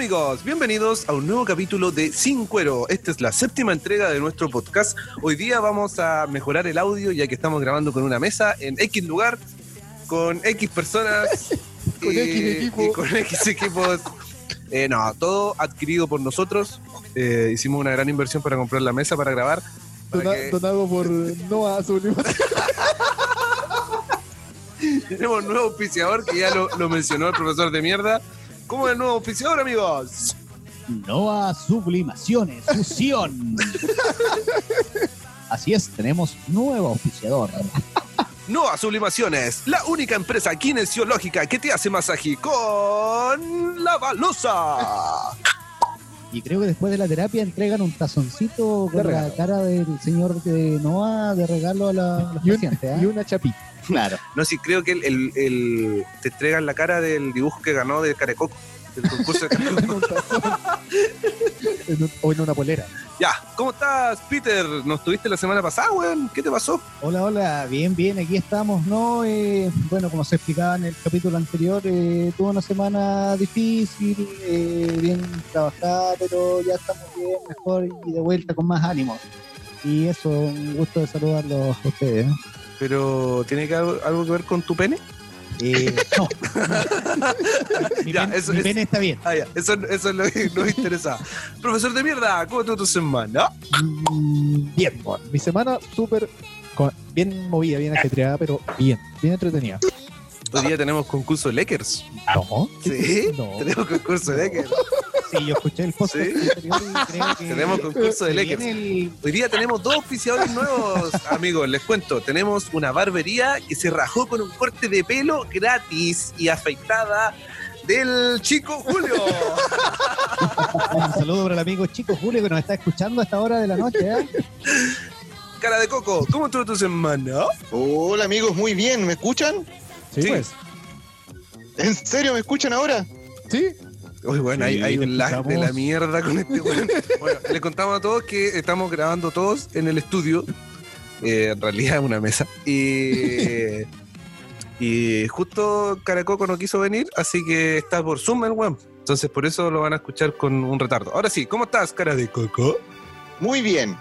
Amigos, bienvenidos a un nuevo capítulo de Sin Cuero. Esta es la séptima entrega de nuestro podcast. Hoy día vamos a mejorar el audio ya que estamos grabando con una mesa en X lugar, con X personas, Con X equipo. y con X equipos. Eh, no, todo adquirido por nosotros. Eh, hicimos una gran inversión para comprar la mesa para grabar. para Dona- que- Donado por Noah. Tenemos un nuevo auspiciador que ya lo, lo mencionó el profesor de mierda. ¿Cómo es el nuevo auspiciador, amigos? Noa Sublimaciones, fusión. Así es, tenemos nuevo oficiador. Noa Sublimaciones, la única empresa kinesiológica que te hace masaje con la balosa. Y creo que después de la terapia entregan un tazoncito con la cara del señor de Noa de regalo a, la, a los Y, un- pacientes. ¿ah? y una chapita. Claro. No, sí, creo que el, el- el- te entregan la cara del dibujo que ganó de Carecoco, del concurso de Carecoco. En un o en una polera. ya, ¿cómo estás, Peter? ¿Nos tuviste la semana pasada, weón? ¿Qué te pasó? Hola, hola, bien, bien, aquí estamos, ¿no? Eh, bueno, como se explicaba en el capítulo anterior, eh, tuve una semana difícil, eh, bien trabajada, pero ya estamos bien, mejor y de vuelta con más ánimo. Y eso, un gusto de saludarlos a ustedes. ¿eh? Pero, ¿tiene que algo, algo que ver con tu pene? Eh, no. mi Ya, pene, eso mi es- pene está bien. Ah, ya, eso, eso es lo que nos interesa. Profesor de mierda, ¿cómo estuvo tu semana? Bien, bueno, mi semana súper. Bien movida, bien ajetreada, pero bien, bien entretenida. Hoy día tenemos concurso de Lakers. ¿No? ¿Sí? No. Tenemos concurso de Lakers. Sí, yo escuché el podcast ¿Sí? anterior y creo que Tenemos concurso de Lakers. el- Hoy día tenemos dos oficiadores nuevos, amigos. Les cuento, tenemos una barbería que se rajó con un corte de pelo gratis y afeitada del chico Julio. Un saludo para el amigo chico Julio que nos está escuchando a esta hora de la noche. ¿eh? Cara de coco, ¿cómo estuvo tu semana? Hola amigos, muy bien, ¿me escuchan? Sí, Sí. pues. ¿En serio me escuchan ahora? Sí. Uy, bueno, hay, Sí, hay un lag de la mierda con este weón. Bueno, les contamos a todos que estamos grabando todos en el estudio. Eh, en realidad es una mesa. Y, y justo Caracoco no quiso venir, así que está por Zoom el weón. Entonces por eso lo van a escuchar con un retardo. Ahora sí, ¿cómo estás, cara de coco? Muy bien.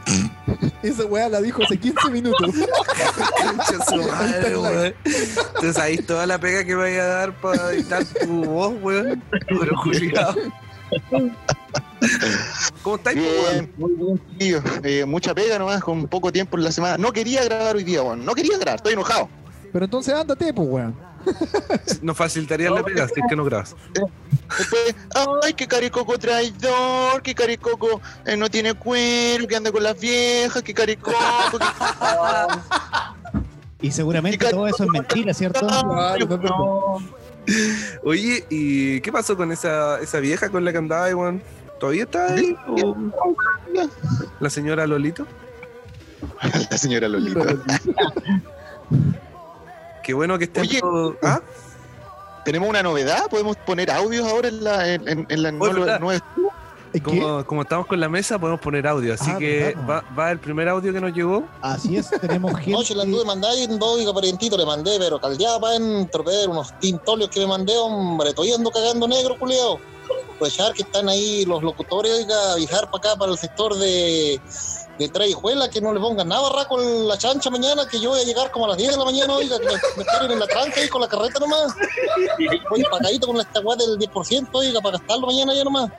Esa weá la dijo hace 15 minutos. Madre. Entonces ahí toda la pega que me vaya a dar para editar tu voz, weón. Pero Juliado. ¿Cómo estáis? Bien, muy bien, chiquillos. Eh, mucha pega nomás, con poco tiempo en la semana. No quería grabar hoy día, weón. No quería grabar, estoy enojado. Pero entonces ándate, pues, weón. Nos facilitaría la pega es que no grabas. Después, ay, que caricoco traidor, que caricoco eh, no tiene cuero, que anda con las viejas, que caricoco. que- Y seguramente todo eso es mentira, ¿cierto? Claro, no, no, Oye, ¿y qué pasó con esa, esa vieja con la que andaba, weón? ¿Todavía está ahí? ¿O la señora Lolito? La señora Lolita. Qué bueno que estén Oye. ¿Ah? ¿Tenemos una novedad? ¿Podemos poner audios ahora en la, en, en- en la nueva? Como, como estamos con la mesa, podemos poner audio. Así Ah, que va, va el primer audio que nos llegó. Así es, tenemos gente. Noche la anduve mandando, oiga, parientito, le mandé, pero caldeado para entropear unos tintolios que le mandé, hombre, estoy ando cagando negro, culiao. Aprovechar que están ahí los locutores, oiga, viajar para acá, para el sector de, de Traijuela, que no le pongan nada barraco la chancha mañana, que yo voy a llegar como a las 10 de la mañana, oiga, que me, esperen en la tranca ahí con la carreta nomás. Oye, pagadito con esta weá del 10%, oiga, para gastarlo mañana ya nomás.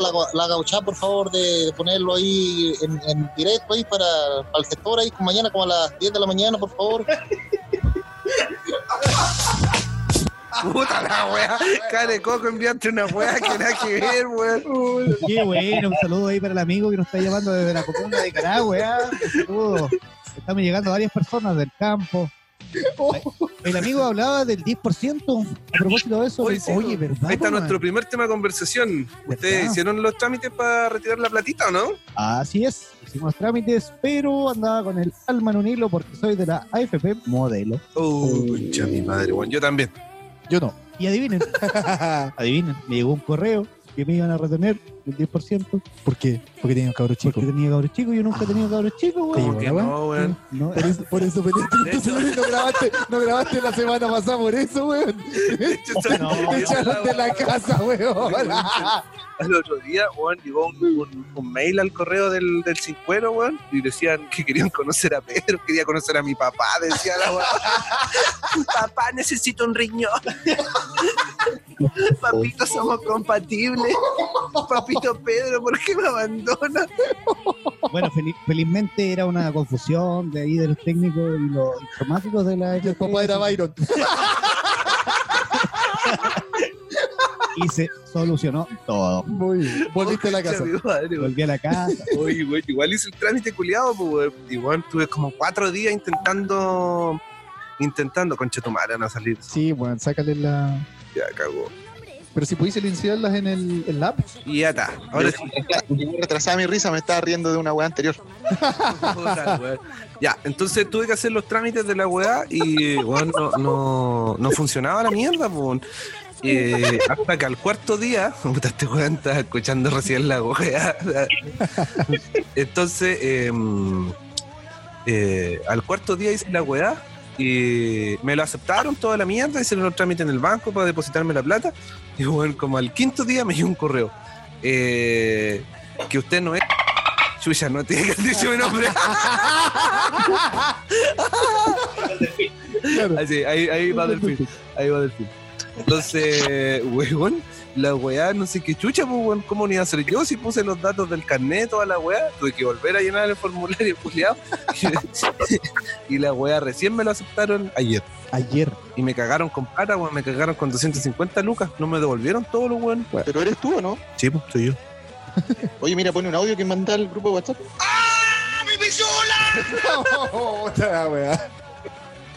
La, la gauchá, por favor, de, de ponerlo ahí en, en directo ahí para, para el sector ahí, mañana como a las 10 de la mañana, por favor. Puta la weá. Care Coco, enviaste una weá que nada que ver, weón. Qué bueno, un saludo ahí para el amigo que nos está llamando desde la comuna de Caragua. ¿eh? Un saludo. Estamos llegando varias personas del campo. El amigo hablaba del 10%. A propósito de eso, Oye, oye, sí, ¿verdad? Ahí está nuestro primer tema de conversación. ¿Ustedes ¿Verdad? hicieron los trámites para retirar la platita o no? Así es, hicimos trámites, pero andaba con el alma en un hilo porque soy de la AFP modelo. Oh, concha mi madre, weón. Yo también. Yo no. Y adivinen, adivinen, me llegó un correo que me iban a retener el 10%, ¿Por qué? Porque tenía un cabro chico. porque tenía cabros chicos. Yo nunca he tenido cabros chicos, weón. que no, weón. No, Por eso, por eso entonces, no grabaste, no grabaste la semana pasada por eso, weón. Te echaron de la casa, weón. El otro día, weón, llegó un, un- un mail al correo del, del cincuero, weón, y decían que querían conocer a Pedro, quería conocer a mi papá, decía la weón. papá, necesito un riñón. Papito, somos compatibles. Papito Pedro, ¿por qué me abandona? Bueno, fel- felizmente era una confusión de ahí de los técnicos y los informáticos de la Y el papá era Byron. y se solucionó todo. Muy bien. Volviste a la casa. Madre. Volví a la casa. Oye, güey, igual hice el trámite culiado, pues. Igual tuve como cuatro días intentando, intentando, concha tu madre, no salir. Sí, weón, sácale la. Ya cagó. Pero si pudiste iniciarlas en el, app. Y ya está. Ahora sí. Retrasada mi risa, me estaba riendo de una weá anterior. Ya, entonces tuve que hacer los trámites de la weá y, weón, no, no, no funcionaba la mierda, pues. Eh, hasta que al cuarto día, puta, este weón estaba escuchando recién la weá. Entonces, eh, eh, al cuarto día hice la weá y me lo aceptaron toda la mierda, hicieron los trámites en el banco para depositarme la plata. Y bueno, como al quinto día me llegó un correo. eh, que usted no es. Chuya, no tiene que haber dicho mi nombre. Así, ahí, ahí va Delfín. Ahí va Delfín. Entonces, weón, la weá, no sé qué chucha, pues, weón, ¿cómo ni iba a hacer yo? Si puse los datos del carnet, toda la weá, tuve que volver a llenar el formulario, culiado. y la weá recién me lo aceptaron ayer. Ayer. Y me cagaron con plata, weón, me cagaron con 250 lucas. No me devolvieron todos los weón. Pero eres tú, ¿o no? Sí, pues, soy yo. Oye, mira, pone un audio que manda al grupo de WhatsApp. Otra weá.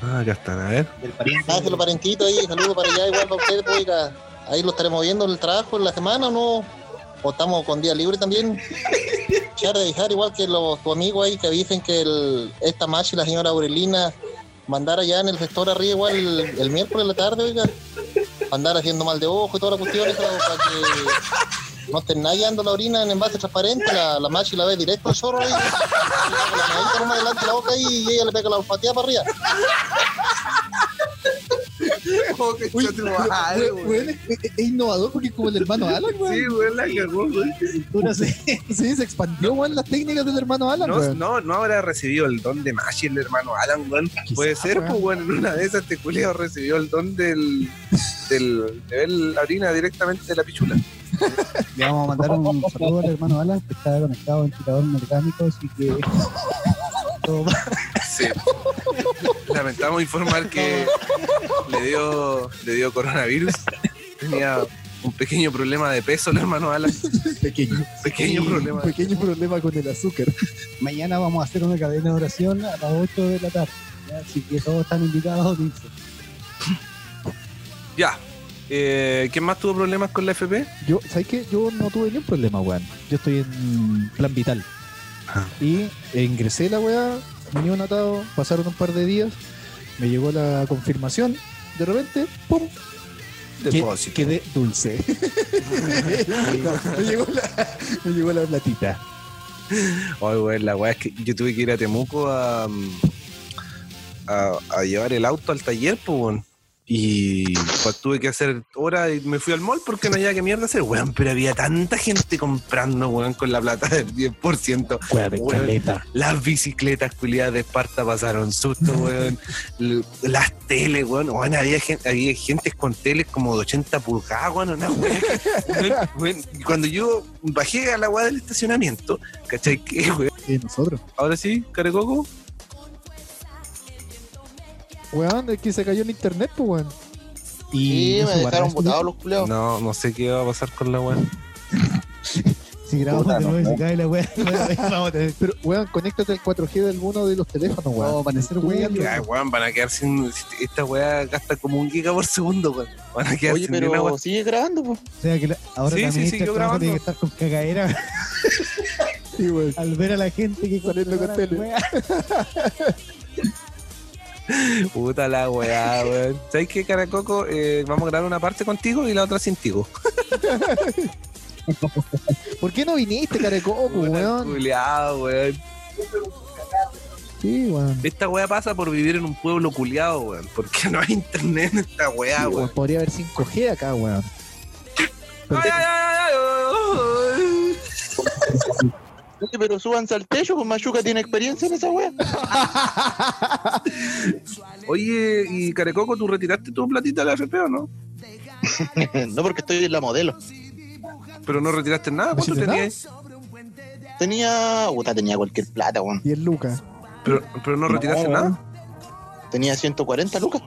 Ah, acá están, a ver. Ah, parentitos ahí, saludos para allá, igual para ustedes, pues, oiga, ahí lo estaremos viendo en el trabajo en la semana o no, o estamos con día libre también. Echar de dejar igual que los tu amigos ahí que dicen que el, esta Machi y la señora Aurelina mandar allá en el sector arriba igual el, el miércoles en la tarde, oiga, andar haciendo mal de ojo y toda la cuestión, eso, para que no nadie dando la orina en envase transparente, la, la Machi la ve directo al zorro ahí, y la manita nomás delante de la boca ahí, y ella le pega la olfateada para arriba. Oh, qué Uy, madre, weón. weón, es, innovador porque es como el hermano Alan, weón. Sí, weón, la cagó, sé. Sí, se expandió, weón, las técnicas del hermano Alan, No, no, no habrá recibido el don de Mashi, el hermano Alan, weón. Puede ser, pues, weón, en una de esas este recibió el don del, del, de ver la orina directamente de la pichula. Le vamos a mandar un saludo al hermano Alan, que está conectado un tirador mecánico, así que. Sí. Lamentamos informar que le dio, le dio coronavirus. Tenía un pequeño problema de peso el hermano Alan. Pequeño. Pequeño Sí, problema. Un pequeño problema con el azúcar. Mañana vamos a hacer una cadena de oración a las 8 de la tarde. ¿ya? Así que todos están invitados unirse. Ya. Eh, ¿Quién más tuvo problemas con la FP? Yo, ¿sabes qué? Yo no tuve ningún problema, weón. Yo estoy en plan vital. Ah. Y ingresé la weá, venía un atado, pasaron un par de días, me llegó la confirmación, de repente, ¡pum! Depósito. Quedé dulce. me, llegó la, me llegó la platita. Oye, weón, la weá es que yo tuve que ir a Temuco a, a, a llevar el auto al taller, pues, weón. Y pues tuve que hacer horas y me fui al mall porque no había que mierda hacer, weón. Pero había tanta gente comprando, weón, con la plata del 10%. Weá de Weón. caleta. Las bicicletas culiadas de Esparta pasaron susto, weón. Las teles, weón. Weón, había, gente, había gente con teles como de 80 pulgadas, weón. Una weón, weón. Y Cuando yo bajé a la weá del estacionamiento, ¿cachai? Que, weón. Y nosotros. Ahora sí, Carecoco. Weón, es que se cayó en internet, pues, weón. Y Sí, no me dejaron botados los culeados. No, no sé qué va a pasar con la weá. Si grabamos Puta, de nuevo y no. se cae la wea, vamos a tener Pero, weón, conéctate al 4G de alguno de los teléfonos, weón. Vamos a parecer Tú, weón. Ay, weón, van a quedar sin. Esta weá gasta como un giga por segundo, weón. Van a quedar Oye, sin ni una weá. pero sigue grabando, pues. O sea que la- ahora Sí, la sí, grabando. tiene que estar con cagadera Sí, weón. al ver a la gente que con compra tele. Puta la weá, weón. ¿Sabes qué, Caracoco? Eh, vamos a grabar una parte contigo y la otra sin tigo. ¿Por qué no viniste, carecoco, Puta, weón? culiao, weón. Sí, weón. Esta weá pasa por vivir en un pueblo culiado, weón. Porque no hay internet en esta weá, Sí, weón. weón, Podría haber 5G acá, weón. Pero- Ay, ay, ay, ay, ay, ay. Oye, pero súbanse al techo, pues Machuca tiene experiencia en esa wea. Oye, y Carecoco, ¿tú retiraste tu platita de la FP o no? no porque estoy en la modelo. Pero no retiraste nada. ¿No ¿Cuánto nada? tenías? Tenía. Puta, tenía cualquier plata, weón. Y el Lucas. Pero, pero no retiraste No, nada. Tenía 140 lucas.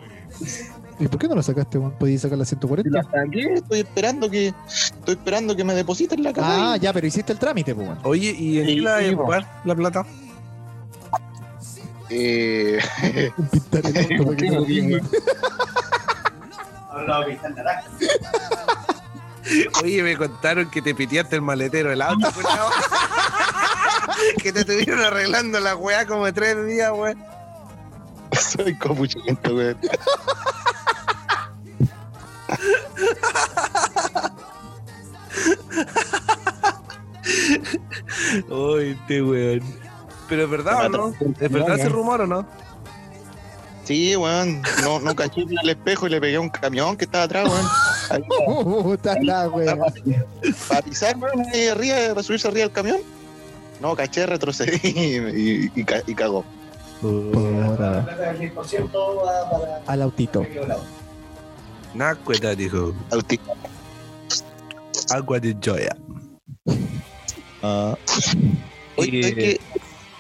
¿Y por qué no la sacaste, weón? ¿Podías sacar la 140? La saqué, estoy esperando que. Estoy esperando que me depositen la casa. Ah, ya, pero hiciste el trámite, pues, weón. Oye, ¿y en Sí, qué la sí, la plata? Eh, Pintar el auto para que no. Oye, me contaron que te piteaste el maletero del auto. Que te estuvieron arreglando la weá como de tres días, weón. soy copuchento, weón. Uy, este weón. Pero es verdad o no? ¿Es verdad ese rumor o no? Sí, weón. No, no caché en el espejo y le pegué a un camión que estaba atrás, weón. Ahí, la weón. Para pisar, weón, ahí arriba, para subirse arriba del camión. No, caché, retrocedí y, y, y y cagó. Puta. Al autito. Nacueta, dijo. Autista. Agua de joya. Oye, Eh, es que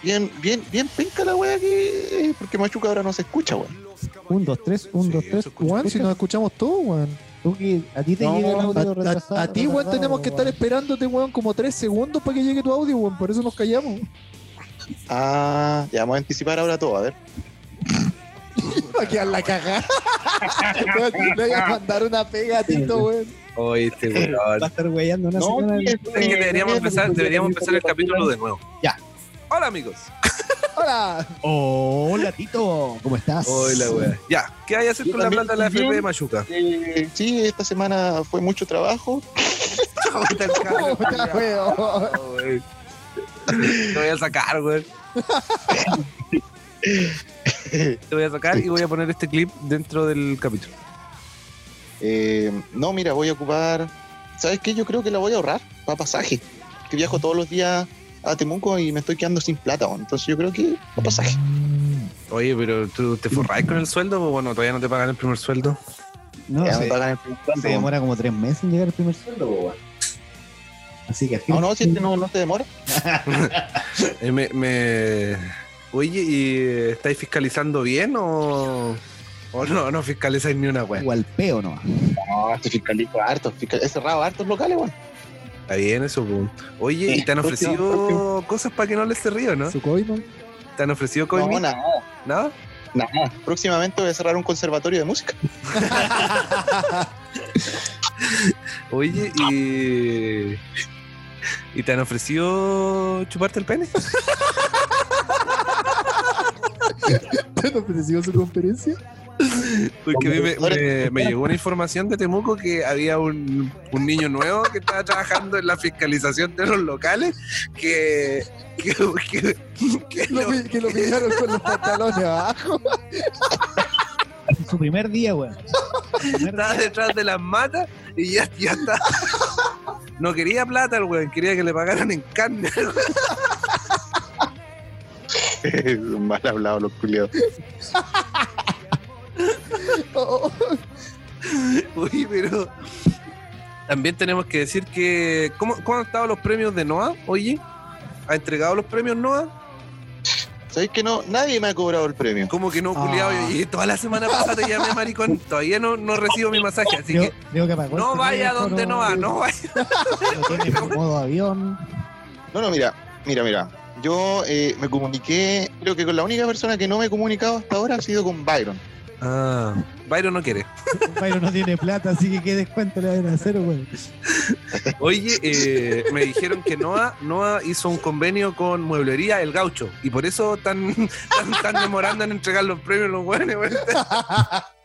bien, bien, bien penca la wea que. Porque Machuca ahora no se escucha, weón. Un, dos, tres, un, dos, tres. Weón, si nos escuchamos todos, weón. Tú que a ti te No, llega el A, audio a- retrasado. a ti, weón, tenemos que estar esperándote, weón, como tres segundos para que llegue tu audio, weón. Por eso nos callamos. Ah, ya vamos a anticipar ahora todo, a ver. Va a quedar la cagada. Le voy a mandar una pega a Tito, weón. Oye, este weón. Va a estar weyando una No, semana. Es que deberíamos empezar, deberíamos empezar el capítulo de nuevo. Ya. Hola, amigos. Hola. Hola, Tito. ¿Cómo estás? Hola, weón. Ya, ¿qué hay a hacer Yo con la también plata de la estoy FP de bien. Machuca? Eh, sí, esta semana fue mucho trabajo. Puta, el cabro, Puta, weón. culiao, weón. Te voy a sacar, weón. Te voy a sacar y voy a poner este clip dentro del capítulo. Eh, no, mira, voy a ocupar. ¿Sabes qué? Yo creo que la voy a ahorrar para pasaje. Que viajo todos los días a Temuco y me estoy quedando sin plata. weón. Entonces yo creo que para pasaje. Oye, pero tú te forráis con el sueldo, o bueno, todavía no te pagan el primer sueldo. No, Ya se, me pagan el primer sueldo, se weón. demora como tres meses en llegar el primer sueldo, weón. Así que No, no, si este no, no se demora. Eh, me, me- Oye, ¿y estáis fiscalizando bien o, o no, no fiscalizáis ni una wea? igual peo nomás. No, este fiscalizo harto. fiscal- He cerrado hartos locales, weón. Está bien eso, po. Oye, ¿y te han ofrecido cosas para que no les se río, no? Su coima. ¿Te han ofrecido No, COVID? nada, ¿No? nada. Próximamente voy a cerrar un conservatorio de música. Oye, ¿y, ¿y te han ofrecido chuparte el pene? ¿Te han ofrecido su conferencia? Porque a mí me, me- me llegó una información de Temuco que había un, un niño nuevo que estaba trabajando en la fiscalización de los locales que, que, que- que Lo que lo pillaron con los pantalones abajo. Su primer día, weón. Estaba día. detrás de las matas y ya, ya está. No quería plata el weón, quería que le pagaran en carne. Mal hablado los culiados. Uy, pero también tenemos que decir que. ¿Cómo, cómo han estado los premios de NOA? Oye, ¿ha entregado los premios NOA? ¿Sabes que no? Nadie me ha cobrado el premio. Como que no, Ah. culiado. Y toda la semana pasada te llamé maricón. Todavía no, no recibo mi masaje, así que no vaya teléfono, donde no va, no vaya. Tiene en modo avión. No, no, mira, mira, mira. Yo eh, me comuniqué, creo que con la única persona que no me he comunicado hasta ahora ha sido con Byron. Ah, Byron no quiere. Byron no tiene plata, así que qué descuento le van a hacer, weón. Oye, eh, me dijeron que Noah, Noah hizo un convenio con Mueblería El Gaucho y por eso están tan, tan demorando en entregar los premios los buenos.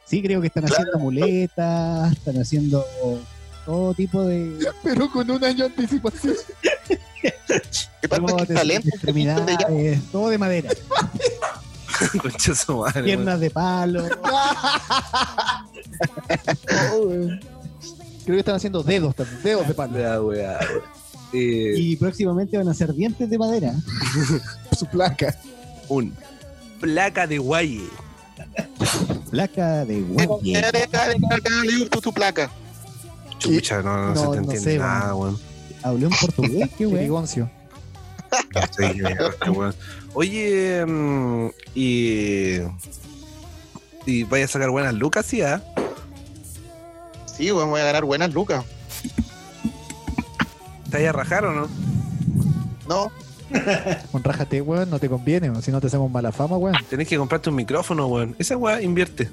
Sí, creo que están haciendo muletas, están haciendo todo tipo de Pero con un año de anticipación. ¿Qué pasa? de talento. todo de madera, Concha su madre. piernas de palo. Oh. Creo que están haciendo dedos también, dedos de palo. Weá, weón. Eh, Y próximamente van a ser dientes de madera. Su placa. un placa de guaye. Placa de tu, tu placa. Chucha, no, no, No, se te no entiende sé, nada, weón. Hablé en portugués, qué weón. Oye, mm, y. Y vaya a sacar buenas lucas, sí, ¿ah? Sí, weón, voy a ganar buenas lucas. ¿Te vaya a rajar o no? No, Con rájate, weón, no te conviene, weón, si no te hacemos mala fama, weón. Tenés que comprarte un micrófono, weón. Esa weá invierte.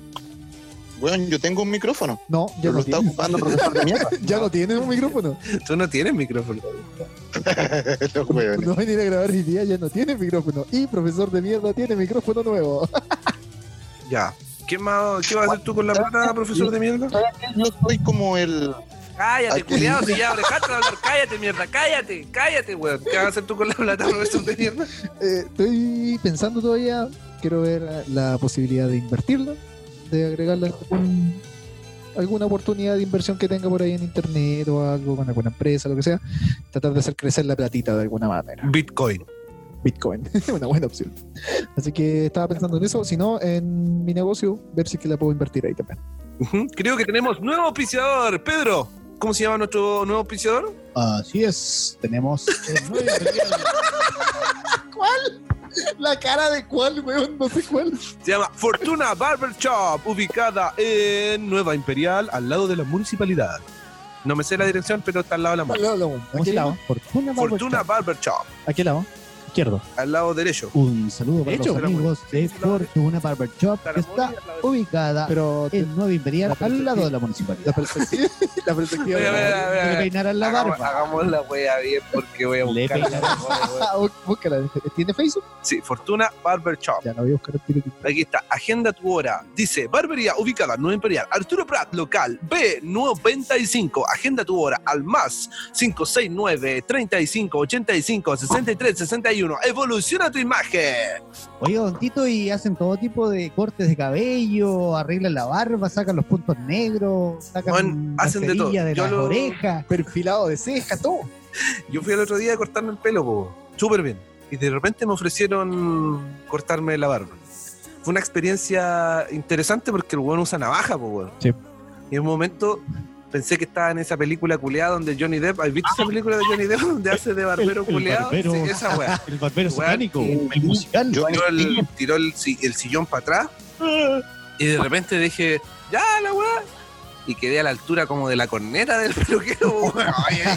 Weón, yo tengo un micrófono. No, ya Pero no lo está tienes. ocupando profesor de mierda. Ya no tienes un micrófono. Tú no tienes micrófono. Los weones. No venir a grabar hoy día, ya no tiene micrófono. Y profesor de mierda tiene micrófono nuevo. Ya. ¿Qué, más, ¿Qué vas a hacer tú con la plata, profesor de mierda? Yo soy como el. Cállate, culiado, si ya dejate de hablar. Cállate, mierda, cállate, cállate, weón. ¿Qué vas a hacer tú con la plata, profesor de mierda? Eh, estoy pensando todavía, quiero ver la posibilidad de invertirla, de agregarla a algún- alguna oportunidad de inversión que tenga por ahí en internet o algo con alguna empresa, lo que sea. Tratar de hacer crecer la platita de alguna manera. Bitcoin. Bitcoin, una buena opción. Así que estaba pensando en eso, si no, en mi negocio, ver si es que la puedo invertir ahí también. Creo que tenemos nuevo auspiciador. Pedro, ¿cómo se llama nuestro nuevo auspiciador? Así es, tenemos el nuevo imperial. La cara de cuál, weón, no sé cuál. Se llama Fortuna Barber Shop, ubicada en Nueva Imperial, al lado de la municipalidad. No me sé la dirección, pero está al lado de la. ¿Cómo ¿A qué lado? Fortuna Barber Fortuna Shop. Barber Shop, ¿A qué lado? Izquierdo. al lado derecho. Un saludo para Hecho. los amigos de Fortuna Barber Shop, que está ubicada Pero en Nueva Imperial, La al lado de la la municipalidad. perspectiva, la perspectiva Oye, a ver, de a ver, a Le peinarán la Hagamos, barba. hagamos la wea bien porque voy a Le buscar. peinarán. Bú- búscala. ¿Tiene Facebook? Sí, Fortuna Barber Shop. Ya la voy a buscar. Aquí está, agenda tu hora. Dice, barbería ubicada en Nueva Imperial. Arturo Prat, local B95. Agenda tu hora al más 569 35 85 63 61. Evoluciona tu imagen. Oye, Don Tito, y hacen todo tipo de cortes de cabello, arreglan la barba, sacan los puntos negros, sacan Bueno, hacen de todo. de las lo- orejas. Perfilado de ceja, todo. Yo fui el otro día a cortarme el pelo, po. súper bien. Y de repente me ofrecieron cortarme la barba. Fue una experiencia interesante porque el weón usa navaja, po, weón. Sí. Y en un momento pensé que estaba en esa película culiada donde Johnny Depp. ¿Has visto esa película de Johnny Depp donde hace de barbero el culiado? barbero. Sí, esa weá. El barbero satánico, el musical. Yo tiró el, tiró el, si- el sillón para atrás y de repente dije, ya la weá. Y quedé a la altura como de la corneta del peluquero. weón.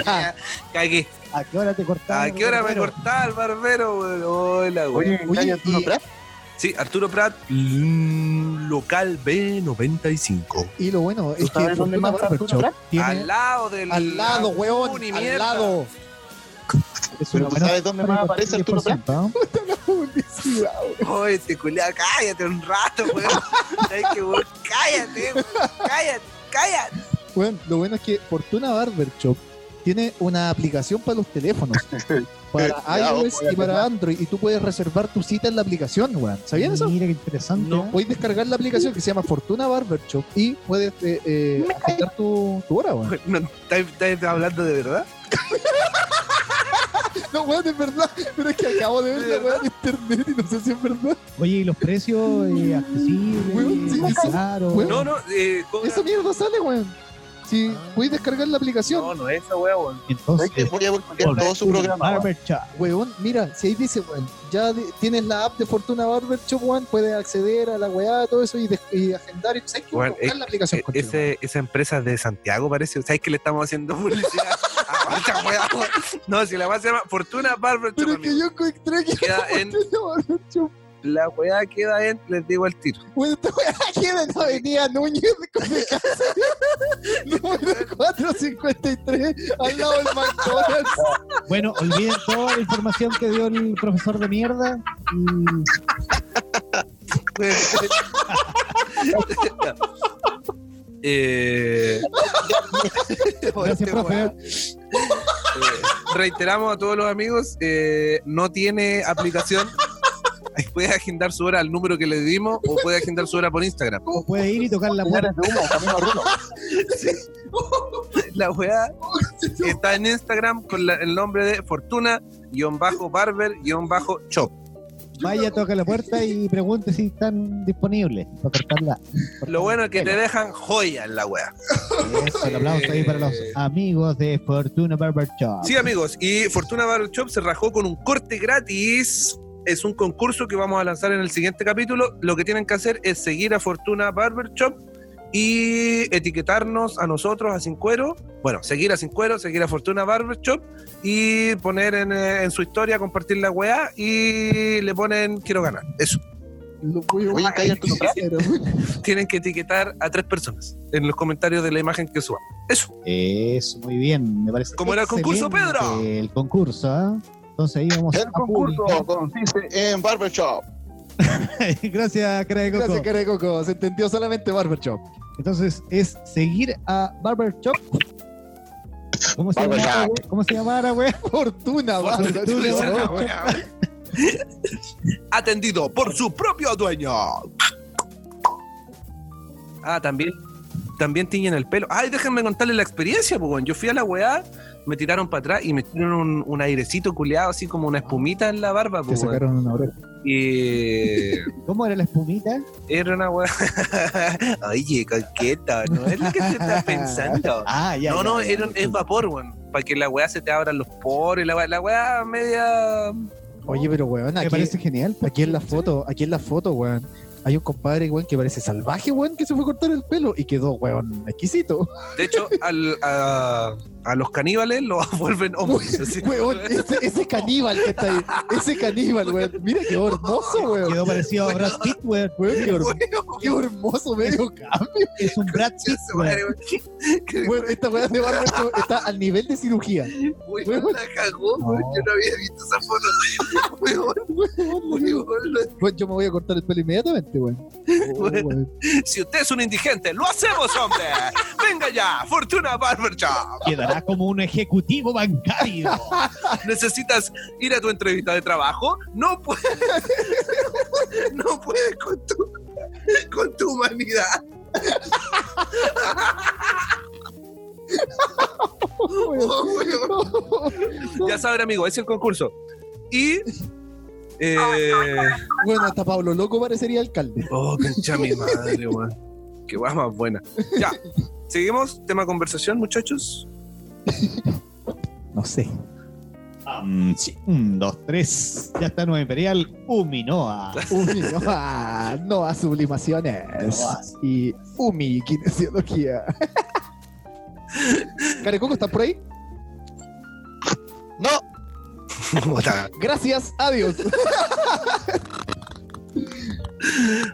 Cagué. ¿A qué hora te cortaban? ¿A qué hora me cortaba el barbero? weón? Hola, weón. Oye, Oye, ¿caña Arturo y- Prat? Sí, Arturo Prat, local B95. Y lo bueno es que dónde Fortuna más Barber Arturo Shop Prat? tiene Al lado del. al lado, weón, Ni al mierda. lado. Es Pero tú sabes dónde más aparece Arturo Prat? 10%, ¿no? Publicidad, weón. Oye, este culiao, cállate un rato, weón. Cállate, weón. Cállate, cállate. Weón, lo bueno es que Fortuna Barber Shop tiene una aplicación para los teléfonos. Para iOS y para Android. Y tú puedes reservar tu cita en la aplicación, weón. ¿Sabían eso? Mira qué interesante. No. ¿eh? Puedes descargar la aplicación que se llama Fortuna Barber Shop y puedes eh, eh, agendar tu, tu hora, weón. No, ¿estás, hablando de verdad? No, weón, es verdad. Pero es que acabo de ver la weón en internet y no sé si es verdad. Oye, y los precios eh, accesibles, Weón, sí. Weón. No, no, eh, cobra- Esa mierda sale, weón. Si puedes descargar la aplicación, No, no es esa weá, weón. Entonces, ¿Sabes que Voy a buscar todo su programa. Barber Shop. weón, mira, si ahí dice, weón, ya de- tienes la app de Fortuna Barber Shop, weón, puedes acceder a la weá, todo eso y, de- y agendar. Y, ¿Sabes qué? Weón, Buscar eh, la aplicación, conchero, ese, esa empresa es de Santiago parece. ¿Sabes que le estamos haciendo publicidad? Aguanta, weón. No, si la weá se llama Fortuna Barber Pero Shop, es que yo encontré que Queda en- Fortuna Barber Shop, La weá queda en, les digo al tiro. weón, esta weá queda en Avenida Núñez Conecasa, número 453, al lado del McDonald's. Bueno, olviden toda la información que dio el profesor de mierda. Y Eh, Gracias, este profe. eh, reiteramos a todos los amigos, eh, no tiene aplicación. Puede agendar su hora al número que le dimos o puede agendar su hora por Instagram. O puede ir y tocar la puerta. Rulo. La weá está en Instagram con la- el nombre de Fortuna-Barber-Shop. Vaya, toca la puerta y pregunte si están disponibles para cortarla. Lo bueno es que te dejan joya en la weá. Eso, el aplauso ahí para los amigos de Fortuna Barber Shop. Sí, amigos, y Fortuna Barber Shop se rajó con un corte gratis. Es un concurso que vamos a lanzar en el siguiente capítulo. Lo que tienen que hacer es seguir a Fortuna Barber Shop y etiquetarnos a nosotros, a Sin Cuero. Bueno, seguir a Sin Cuero, seguir a Fortuna Barber Shop y poner en, eh, en su historia, compartir la weá y le ponen quiero ganar. Eso. Oye, cállate, no Pero- Tienen que etiquetar a tres personas en los comentarios de la imagen que suban. Eso. Eso, muy bien, me parece. ¿Cómo era el concurso, Pedro? El concurso, ¿ah? Entonces ahí vamos El a concurso publicar. consiste en Barbershop. Gracias, cara de coco. Gracias, cara de coco. Se entendió solamente Barber Shop. Entonces es seguir a Barber Shop. ¿Cómo se Barber llama? Shop. güey? ¿Cómo se llamara, güey? Fortuna, Barber Fortuna. Barber Atendido por su propio dueño. Ah, también. También tiñen el pelo. Ay, déjenme contarles la experiencia, pues. weón. Yo fui a la weá, me tiraron para atrás y me tiraron un, un airecito culeado, así como una espumita en la barba, Te pues. weón. sacaron una oreja. Y ¿Cómo era la espumita? era una weá. Oye, coqueta, ¿no? Es lo que te estás pensando. Ah, ya. no, ya, no, ya. era- es vapor, weón. Para que la weá se te abran los poros y la weá, la weá media. Oye, pero weón, Me aquí, parece genial. aquí en la foto, aquí en la foto, weón, hay un compadre, weón, que parece salvaje, weón, que se fue a cortar el pelo y quedó, weón, exquisito. De hecho, al- a, a los caníbales los vuelven hombres. así. Weón, ese, ese caníbal que está ahí, ese caníbal, weón, mira qué hermoso, weón. Quedó parecido a Brad Pitt, güey. Weón, qué, her- Weón, qué hermoso medio cambio. Es un Brad Pitt, weón. Weón, esta weón de Barber Shop está al nivel de cirugía. Weón, la cagó, weón. Yo no había visto esa foto. Weón, weón, Weón, yo me voy a cortar el pelo inmediatamente, weón. Oh, Bueno. weón. Si usted es un indigente, lo hacemos, hombre. Venga ya, Fortuna Barber Shop. Quedará como un ejecutivo bancario. ¿Necesitas ir a tu entrevista de trabajo? No puedes. No puedes con tu, con tu humanidad. Oh. Ya saben, amigo, ese es el concurso. Y. Eh, Bueno, hasta Pablo Loco parecería alcalde. oh, concha mi madre, weón. Qué guay más buena. Ya. Seguimos. Tema conversación, muchachos. No sé. Mm, sí. Un, dos, tres. Ya está Nueva Imperial. Uminoa. Umi, no, a, no a sublimaciones. Y Umi, kinesiología. Carecoco, ¿estás por ahí? No. Gracias, adiós.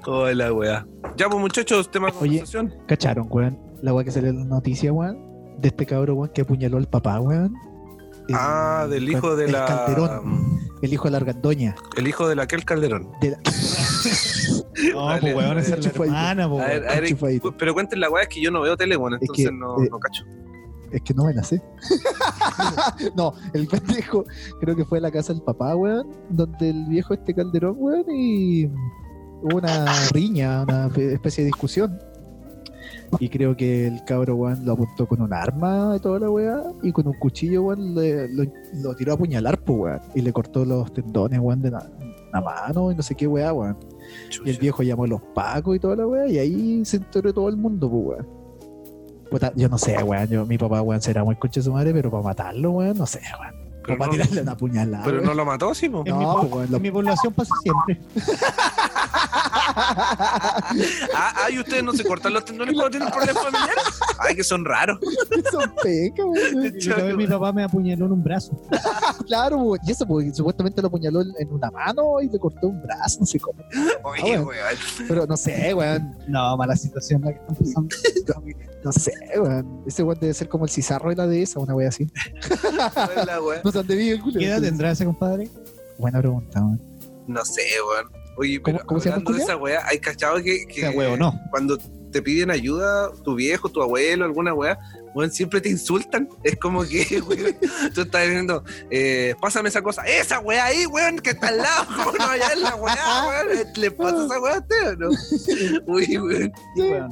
Hola, weá. Ya, pues, muchachos, tema Oye. conversación. ¿Cacharon, weón? La weá que salió en la noticia, weón. De este cabro, weón, que apuñaló al papá, weón. El- Ah, del hijo de el la. Calderón, el hijo de la argandoña. El hijo de la aquel Calderón. De la- No, Dale, pues weón, esa es la chufadito. hermana, pues. A ver, a ver, Enchufadito. pero cuenten la weá, es que yo no veo tele, bueno, Es entonces que, no, eh, no cacho. Es que no me la sé. no, el pendejo creo que fue a la casa del papá, weón, donde el viejo este Calderón, weón, y hubo una riña, una especie de discusión. Y creo que el cabro, weón, lo apuntó con un arma y toda la weá, y con un cuchillo, weón, le- lo, lo tiró a apuñalar, pues, weón, y le cortó los tendones, weón, de la, la mano y no sé qué weá, weón. Y el viejo llamó a los pacos y toda la weá, y ahí se enteró todo el mundo, pues, weón. Puta, yo no sé, weón. Yo, mi papá, weón, será muy conche su madre, pero para matarlo, weón, no sé, weón. Pero O para no- tirarle una puñalada. Pero weón. no lo mató, sí, po. En mi No, po- weón, lo- En mi población pasa siempre. Ah, ah, y ustedes no se cortan los tendones cuando tienen problemas familiares. Ay, que son raros. Son pecas, weón. Y una vez mi papá me apuñaló en un brazo. Claro, weón. Y eso, pues, supuestamente lo apuñaló en, una mano y le cortó un brazo, no sé cómo. Oye, Ah, weón. Pero no sé, weón. No, mala situación la que están pasando. No sé, weón. Ese weón debe ser como el cizarro de la de esa, una wea así. No sé dónde vive el culo. ¿Qué edad tendrá ese compadre? Buena pregunta, weón. No sé, weón. Oye, ¿Cómo- pero cómo se hablando de el esa weá, hay cachado que, que Sea huevo, no. cuando te piden ayuda, tu viejo, tu abuelo, alguna weá, weón, siempre te insultan. Es como que, weón, tú estás diciendo, eh, pásame esa cosa, esa weá ahí, weón, que está al lado, ¿cómo no vaya la weá, weón? ¿Le pasa esa weá a usted o no? Uy, weón, Sí, weón.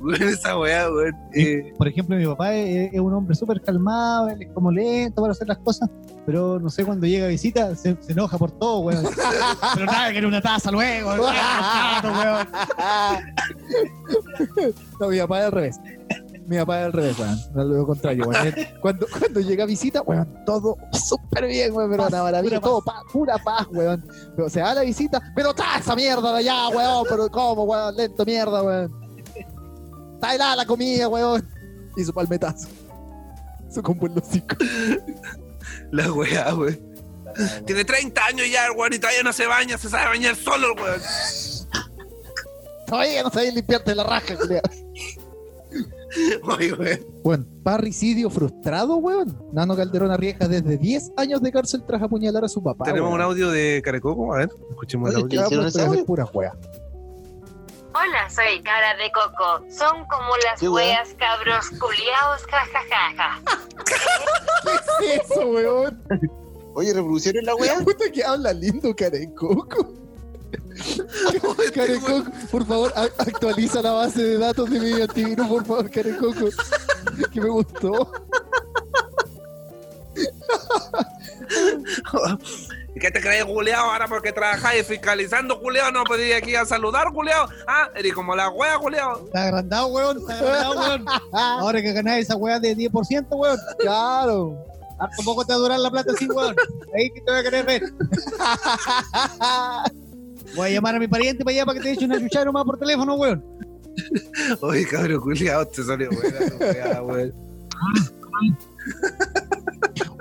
weón, esa weá, weón. Eh, Por ejemplo, mi papá es, es un hombre súper calmado, él es como lento para hacer las cosas, pero no sé, cuando llega a visita se, se enoja por todo, weón. pero nada, que era una taza luego, weón. No, mi papá es al revés. Mi papá es al revés, weón. No lo contrario, weón. Cuando, cuando llega a visita, weón, todo súper bien, weón, pero Paz, una maravilla, pura todo paz, pura paz, weón. Pero se va a la visita, pero está esa mierda de allá, weón, pero ¿cómo, weón? Lento mierda, weón. Está helada la comida, weón. Y su palmetazo. Su combo en los hocico. la weá, weón. Tiene 30 años ya, weón, y todavía no se baña, se sabe bañar solo, weón. Todavía no sabéis limpiarte la raja, culiao. Oye, weón. Weón, parricidio frustrado, weón. Nano Calderón arriesga desde 10 años de cárcel tras apuñalar a su papá. Tenemos weón. un audio de Carecoco, a ver, escuchemos el audio. ¿qué Ya, hicieron pues, ese pero es pura wea. Hola, soy Cara de Coco. Son como las weas cabros culiaos, jajajaja. ¿Qué es eso, weón? Oye, ¿reproducieron la weá? Puta que habla lindo, Carecoco. Carecoco, por favor, actualiza la base de datos de mi antivirus, por favor, Carecoco. Que me gustó. ¿Qué te crees, Julián? Ahora porque trabajáis fiscalizando, Julián, no podía aquí a saludar, Julián. Ah, eres como la wea, Julián. Está agrandado, weón, está agrandado, weón. Ahora que ganáis esa weá de 10%, weón, Claro. harto poco te va a durar la plata así, weón. Ahí que te voy a querer ver. Voy a llamar a mi pariente para allá para que te eche una chuchara nomás por teléfono, weón. Oye, cabrón, Julián, te salió buena weón.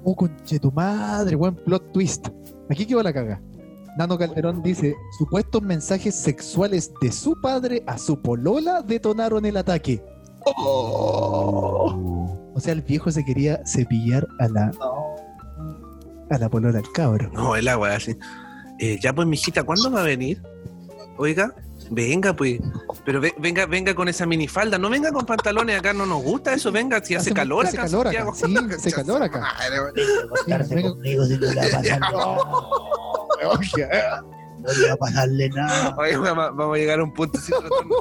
Oh, conche tu madre, weón, plot twist. Aquí quedó la caga. Nano Calderón dice: supuestos mensajes sexuales de su padre a su polola detonaron el ataque. O sea, el viejo se quería cepillar a la. a la polola del cabro. No, es la wea así. Eh, ya pues, mijita, ¿cuándo va a venir? Oiga, venga pues. Pero ve- venga, venga con esa minifalda, no venga con pantalones, acá no nos gusta eso, venga, si hace, Hace- calor hace acá. calor acá, sí, hace calor acá. Madre, conmigo si no le va a pasar No le va a pasarle nada. Oye, vamos a llegar a un punto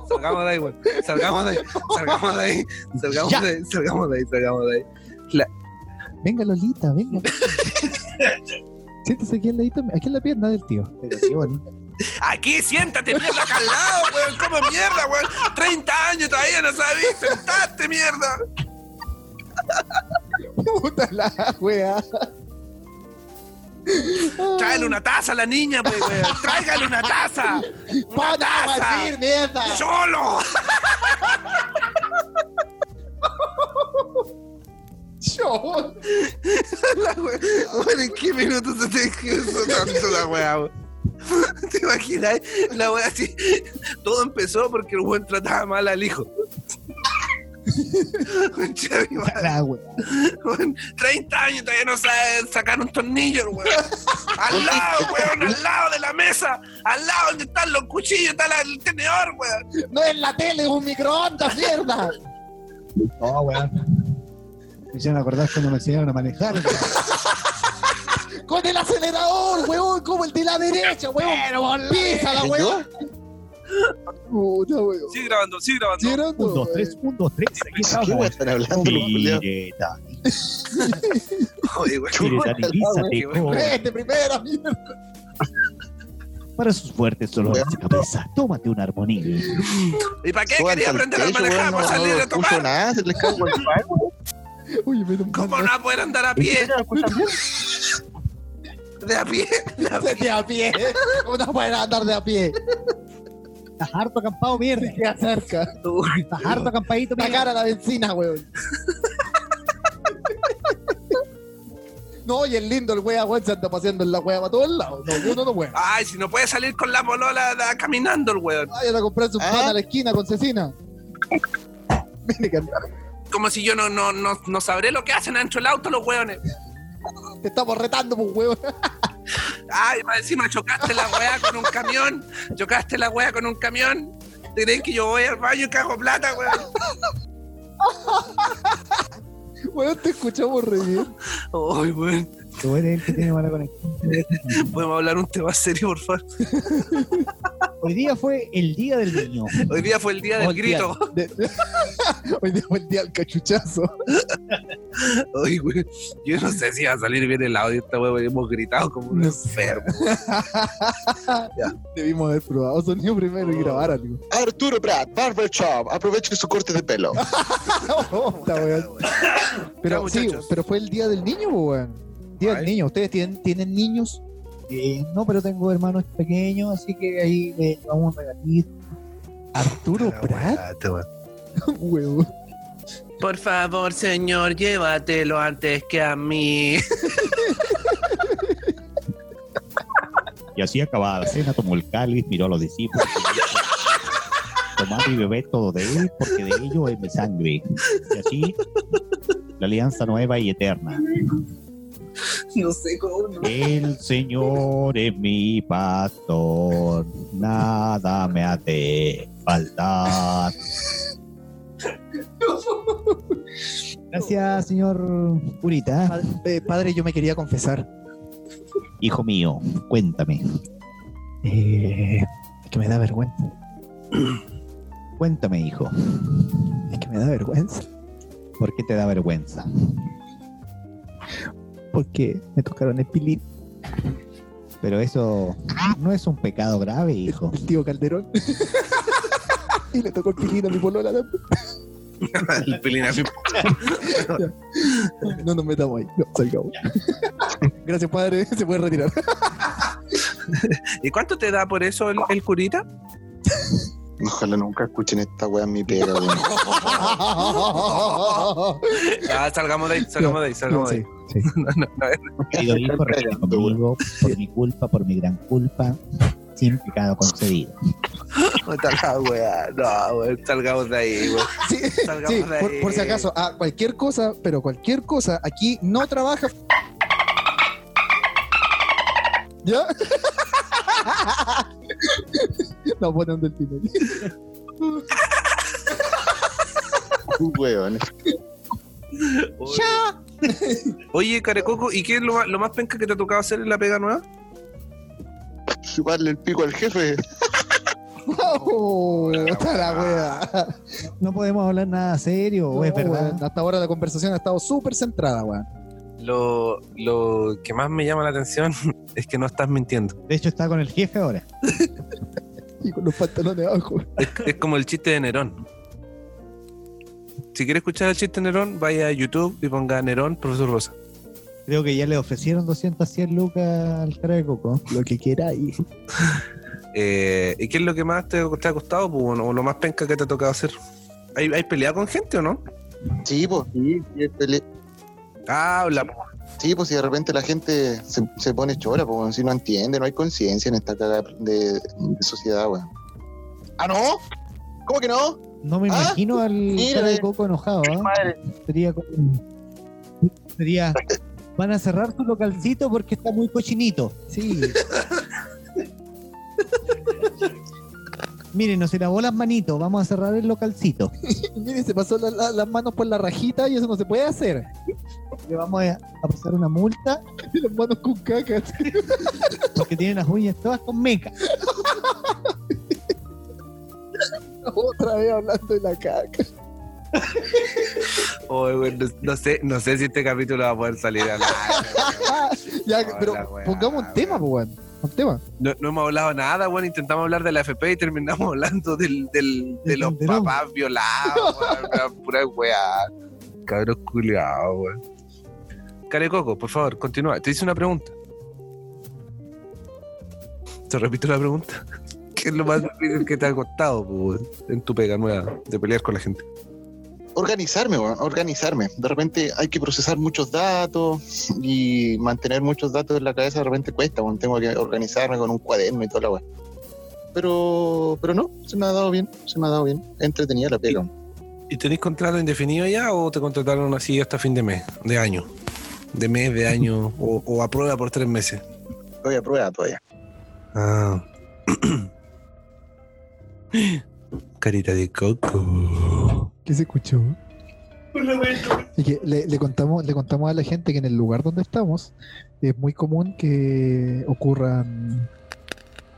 salgamos de ahí, weón. Salgamos de ahí, salgamos de ahí, salgamos Ya. de ahí, salgamos de ahí, salgamos de ahí. Venga, Lolita, venga. Siéntese aquí en, ladito, aquí en la pierna del tío. Pero qué bonito. Aquí, siéntate, mierda, acá al lado, weón. ¿Cómo mierda, weón? 30 años todavía no sabís, sentaste, mierda. Puta la wea. Tráele una taza a la niña, pues, weón. Tráigale una taza. Una ¡Pon agua taza. mierda! ¡Solo! Yo. La wea- weón, ¿en qué minuto se te hizo tanto la weá, weón? ¿Te imaginas? La weá así. Todo empezó porque el weón trataba mal al hijo. Concha de mi madre, La weá. weón. 30 años todavía no sabe sacar un tornillo, weón. Al lado, weón, al lado de la mesa. Al lado donde están los cuchillos, está la- el tenedor, weón. No es la tele, es un microondas, mierda. No, weón. Me hicieron acordar cuando me enseñaron a manejar. Con el acelerador, weón, como el de la derecha, weón. Pisa la weón. Puta, weón. Sigue grabando, sigue grabando. ¿Sí era? Un, dos, tres, un, dos, tres. Aquí ¿Qué estamos. están hablando? Direta. Oye, weón. Primera, mierda. Para sus fuertes dolores de cabeza, tómate un armonil. ¿Y para qué quería aprender a manejar weón, para no, salir no a escucho tomar? nada, se les cago el weón. Uy. ¿Cómo no va a poder andar a pie? De a pie. De a pie. De a pie. ¿Cómo no pueden andar de a pie? Estás harto acampado, mierda. Se acerca. Estás harto acampadito, La cara a la benzina, weón. No, y el lindo, el wea, weón, se anda paseando en la wea para todos lados. No, yo no, no, weón. Ay, si no puede salir con la molola da- caminando el weón. Vayan a comprarse un Ah. pan a la esquina con cecina. Mire que Como si yo no, no, no, no sabré lo que hacen dentro del auto los weones. te estamos retando, pues, weón. Ay, encima chocaste la weá con un camión. Chocaste la weá con un camión. ¿Crees que yo voy al baño y cago plata, weón? Weón, te escuchamos re bien. Ay, weón. Tú eres el que tiene mala conexión. ¿Podemos hablar un tema serio, por favor? Hoy día fue el día del niño. Hoy día fue el día del Hoy día- grito. de- Hoy día fue el día del cachuchazo. Ay, weón. Yo no sé si va a salir bien el audio esta weón. Hemos gritado como un No enfermo. Debimos haber probado sonido primero y grabar algo. Arturo Prat, Barber Shop, aproveche su corte de pelo. Weón. Pero Ya, sí, pero fue el día del niño, weón. Día del Ay. niño. ¿Ustedes tienen, tienen niños? Eh, no, pero tengo hermanos pequeños, así que ahí le llevamos un regalito. Arturo Prat. Por favor, señor, llévatelo antes que a mí. Y así acabada la cena, tomó el cáliz, miró a los discípulos. Tomad y bebed todo de él, porque de ello es mi sangre. Y así, la alianza nueva y eterna. No sé cómo. El Señor es mi pastor, nada me ha de faltar. Gracias, señor Purita. Padre, eh, padre, yo me quería confesar. Hijo mío, cuéntame, Eh, es que me da vergüenza. cuéntame, hijo, Es que me da vergüenza. ¿por qué te da vergüenza? Porque me tocaron el pilín. Pero eso no es un pecado grave, hijo. El tío Calderón. y le tocó el pilín a mi polola también. El pelín a mí. No nos metamos ahí. No, salgamos. Gracias, padre. Se puede retirar. ¿Y cuánto te da por eso el, el curita? Ojalá nunca escuchen esta weá en mi pega, weón. Ah, salgamos de ahí, salgamos de ahí, salgamos de ahí. Sí, sí. No, no, no. Querido hijo, repite conmigo, por mi culpa, por mi gran culpa, sin pecado concedido. No está la weá. No, weón, salgamos de ahí, weón. Sí, Salgamos sí, de por, ahí. por si acaso, ah, cualquier cosa, pero cualquier cosa, aquí no trabaja. ¿Ya? no, pone un delfín ahí. Weón. Oye, Carecoco, ¿y qué es lo más, lo más penca que te ha tocado hacer en la pega nueva? Chuparle el pico al jefe. Oh, está la wea. No podemos hablar nada serio, o es No, verdad. weón, Hasta ahora la conversación ha estado súper centrada, weón. Lo, lo que más me llama la atención es que no estás mintiendo. De hecho, está con el jefe ahora. Y con los pantalones abajo. Es, es como el chiste de Nerón. Si quieres escuchar el chiste de Nerón, vaya a YouTube y ponga Nerón, profesor Rosa. Creo que ya le ofrecieron 200, 100 lucas al cara de coco. Lo que queráis. Eh, ¿Y qué es lo que más te, te ha costado pues, o lo más penca que te ha tocado hacer? ¿Hay, hay peleado con gente o no? Sí, pues, sí, sí, es pele- Ah, habla. sí, pues si de repente la gente se, se pone chora, pues si no entiende, no hay conciencia en esta caga de, de sociedad, weón. ¿Ah, no? ¿Cómo que no? No me Ah, imagino al mira, cara de eh. coco enojado. ¿ah? Sería como. Sería. Van a cerrar tu localcito porque está muy cochinito. Sí. Miren, nos se lavó las manitos. Vamos a cerrar el localcito. Miren, se pasó la- la- las manos por la rajita y eso no se puede hacer. Le vamos a, a pasar una multa Y las manos con caca. porque tiene las uñas todas con meca. Otra vez hablando de la caca. Oye, güey, no, sé, no sé si este capítulo va a poder salir al aire. ya, Hola, pero pongamos un tema, pues, tema. No, no hemos hablado nada, bueno, intentamos hablar de la FP y terminamos hablando del, del- de los papás violados, weón, pura weá. Cabros culiados, weón. Carecoco, por favor, continúa. Te hice una pregunta. Te repito la pregunta. ¿Qué es lo más difícil que te ha costado pues, en tu pega nueva de pelear con la gente? Organizarme, organizarme. De repente hay que procesar muchos datos y mantener muchos datos en la cabeza de repente cuesta. Tengo que organizarme con un cuaderno y toda la weá. Pero, pero no, se me ha dado bien, se me ha dado bien. Entretenida la pega. ¿Y tenéis contrato indefinido ya o te contrataron así hasta fin de mes, de año? De mes, de año, o, o a prueba por tres meses. Estoy a prueba todavía. Ah. Carita de coco. ¿Qué se escuchó? Y que le, le contamos, le contamos a la gente que en el lugar donde estamos es muy común que ocurran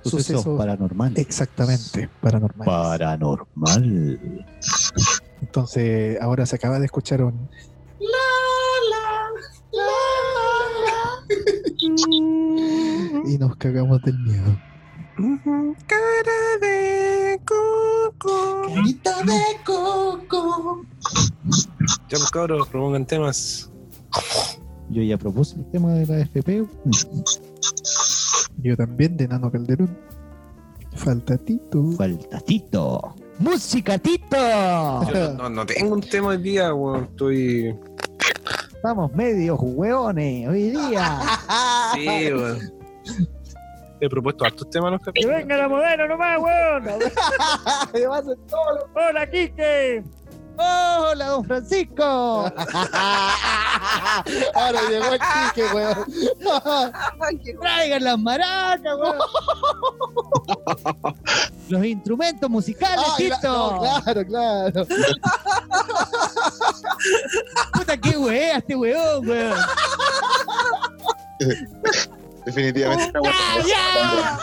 Sucesos sucesos paranormales. exactamente paranormales. Paranormal. Entonces, ahora se acaba de escuchar un. Y nos cagamos del miedo. Cara de coco. Carita de coco. Ya pues cabros, propongan temas. Yo ya propuse el tema de la FP. Yo también, de Nano Calderón. Falta Tito. Faltatito. ¡Música, Tito! Yo no, no- no tengo un tema hoy día, weón. Estoy. Estamos medios hueones hoy día. Sí, weón. He propuesto hartos temas, ¿no? ¡Que venga la modelo nomás, weón! ¡Hola, Quique! ¡Hola, don Francisco! Ahora llegó el chique, weón. ¡Traigan las maracas, weón! Los instrumentos musicales, Ah, Tito. no, claro, claro. ¡Puta, qué wea este weón, weón! Definitivamente. una ¡Ya, ya!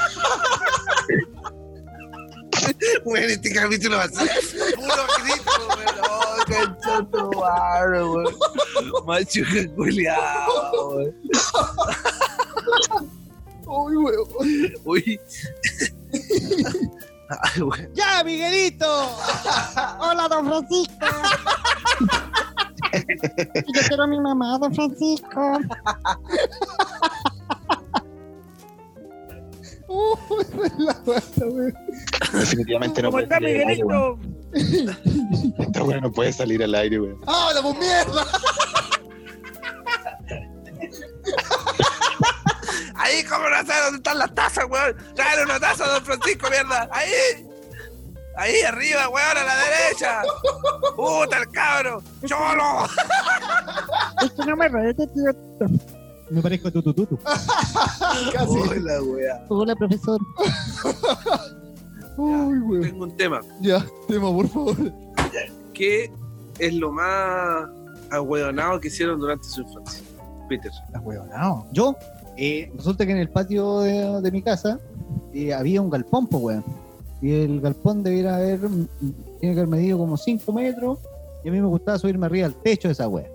Weón, este capítulo va a ser puro grito, weón. Oh. Macho que culiao, weón. Uy, weón. Uy. Ay, weón. ¡Ya, Miguelito! Hola, don Francisco. Yo quiero a mi mamá, don Francisco. Uy, la guata, weón. Definitivamente no ¿Cómo puede está, salir al aire? Esta weá no puede salir al aire, weón. ¡Habla, pues mierda! Ahí, ¿cómo no sé dónde están las tazas, weón? Trae una taza, don Francisco, mierda. Ahí. Ahí arriba, weón, a la derecha. Puta el cabro. Cholo. Es que no me rete, tío. Me parezco tu, tu, tu, tu. Casi. Hola, weón. Hola, profesor. Uy, weón. Tengo un tema. Ya, tema, por favor. ¿Qué es lo más ahueonado que hicieron durante su infancia? Peter. Weón, Yo, eh, resulta que en el patio de, de mi casa eh, había un galpón, pues, weón. Y el galpón debiera haber, mm, tiene que haber medido como 5 metros. Y a mí me gustaba subirme arriba al techo de esa weá.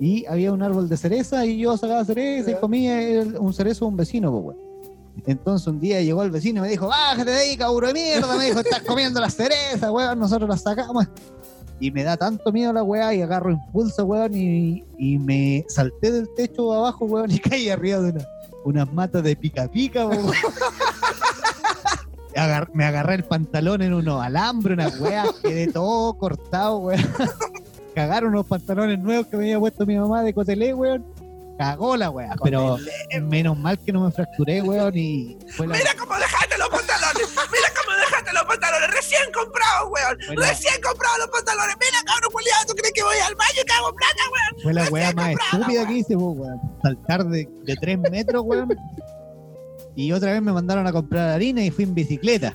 Y había un árbol de cereza y yo sacaba cereza y comía el- un cerezo de un vecino, pues, weón. Entonces un día llegó el vecino y me dijo, bájate de ahí, caburo de mierda. Me dijo, estás comiendo las cerezas, weón, nosotros las sacamos. Y me da tanto miedo la weá y agarro impulso, weón, y, y me salté del techo abajo, weón, y caí arriba de una, unas matas de pica pica, weón. Agar- me agarré el pantalón en unos alambres, una weá, quedé todo cortado, weón. Cagaron unos pantalones nuevos que me había puesto mi mamá de cotelé, weón. Cagó la weá, pero menos mal que no me fracturé, weón, y fue la, Mira cómo dejaste los pantalones. Mira cómo dejaste los pantalones. Recién comprados, weón. Recién comprados los pantalones. Mira, cabrón, culiado. ¿Tú crees que voy al baño y cago en plata, weón? Fue la Recién weá más comprado, estúpida que hice, weón. Saltar de, de 3 metros, weón. Y otra vez me mandaron a comprar harina y fui en bicicleta.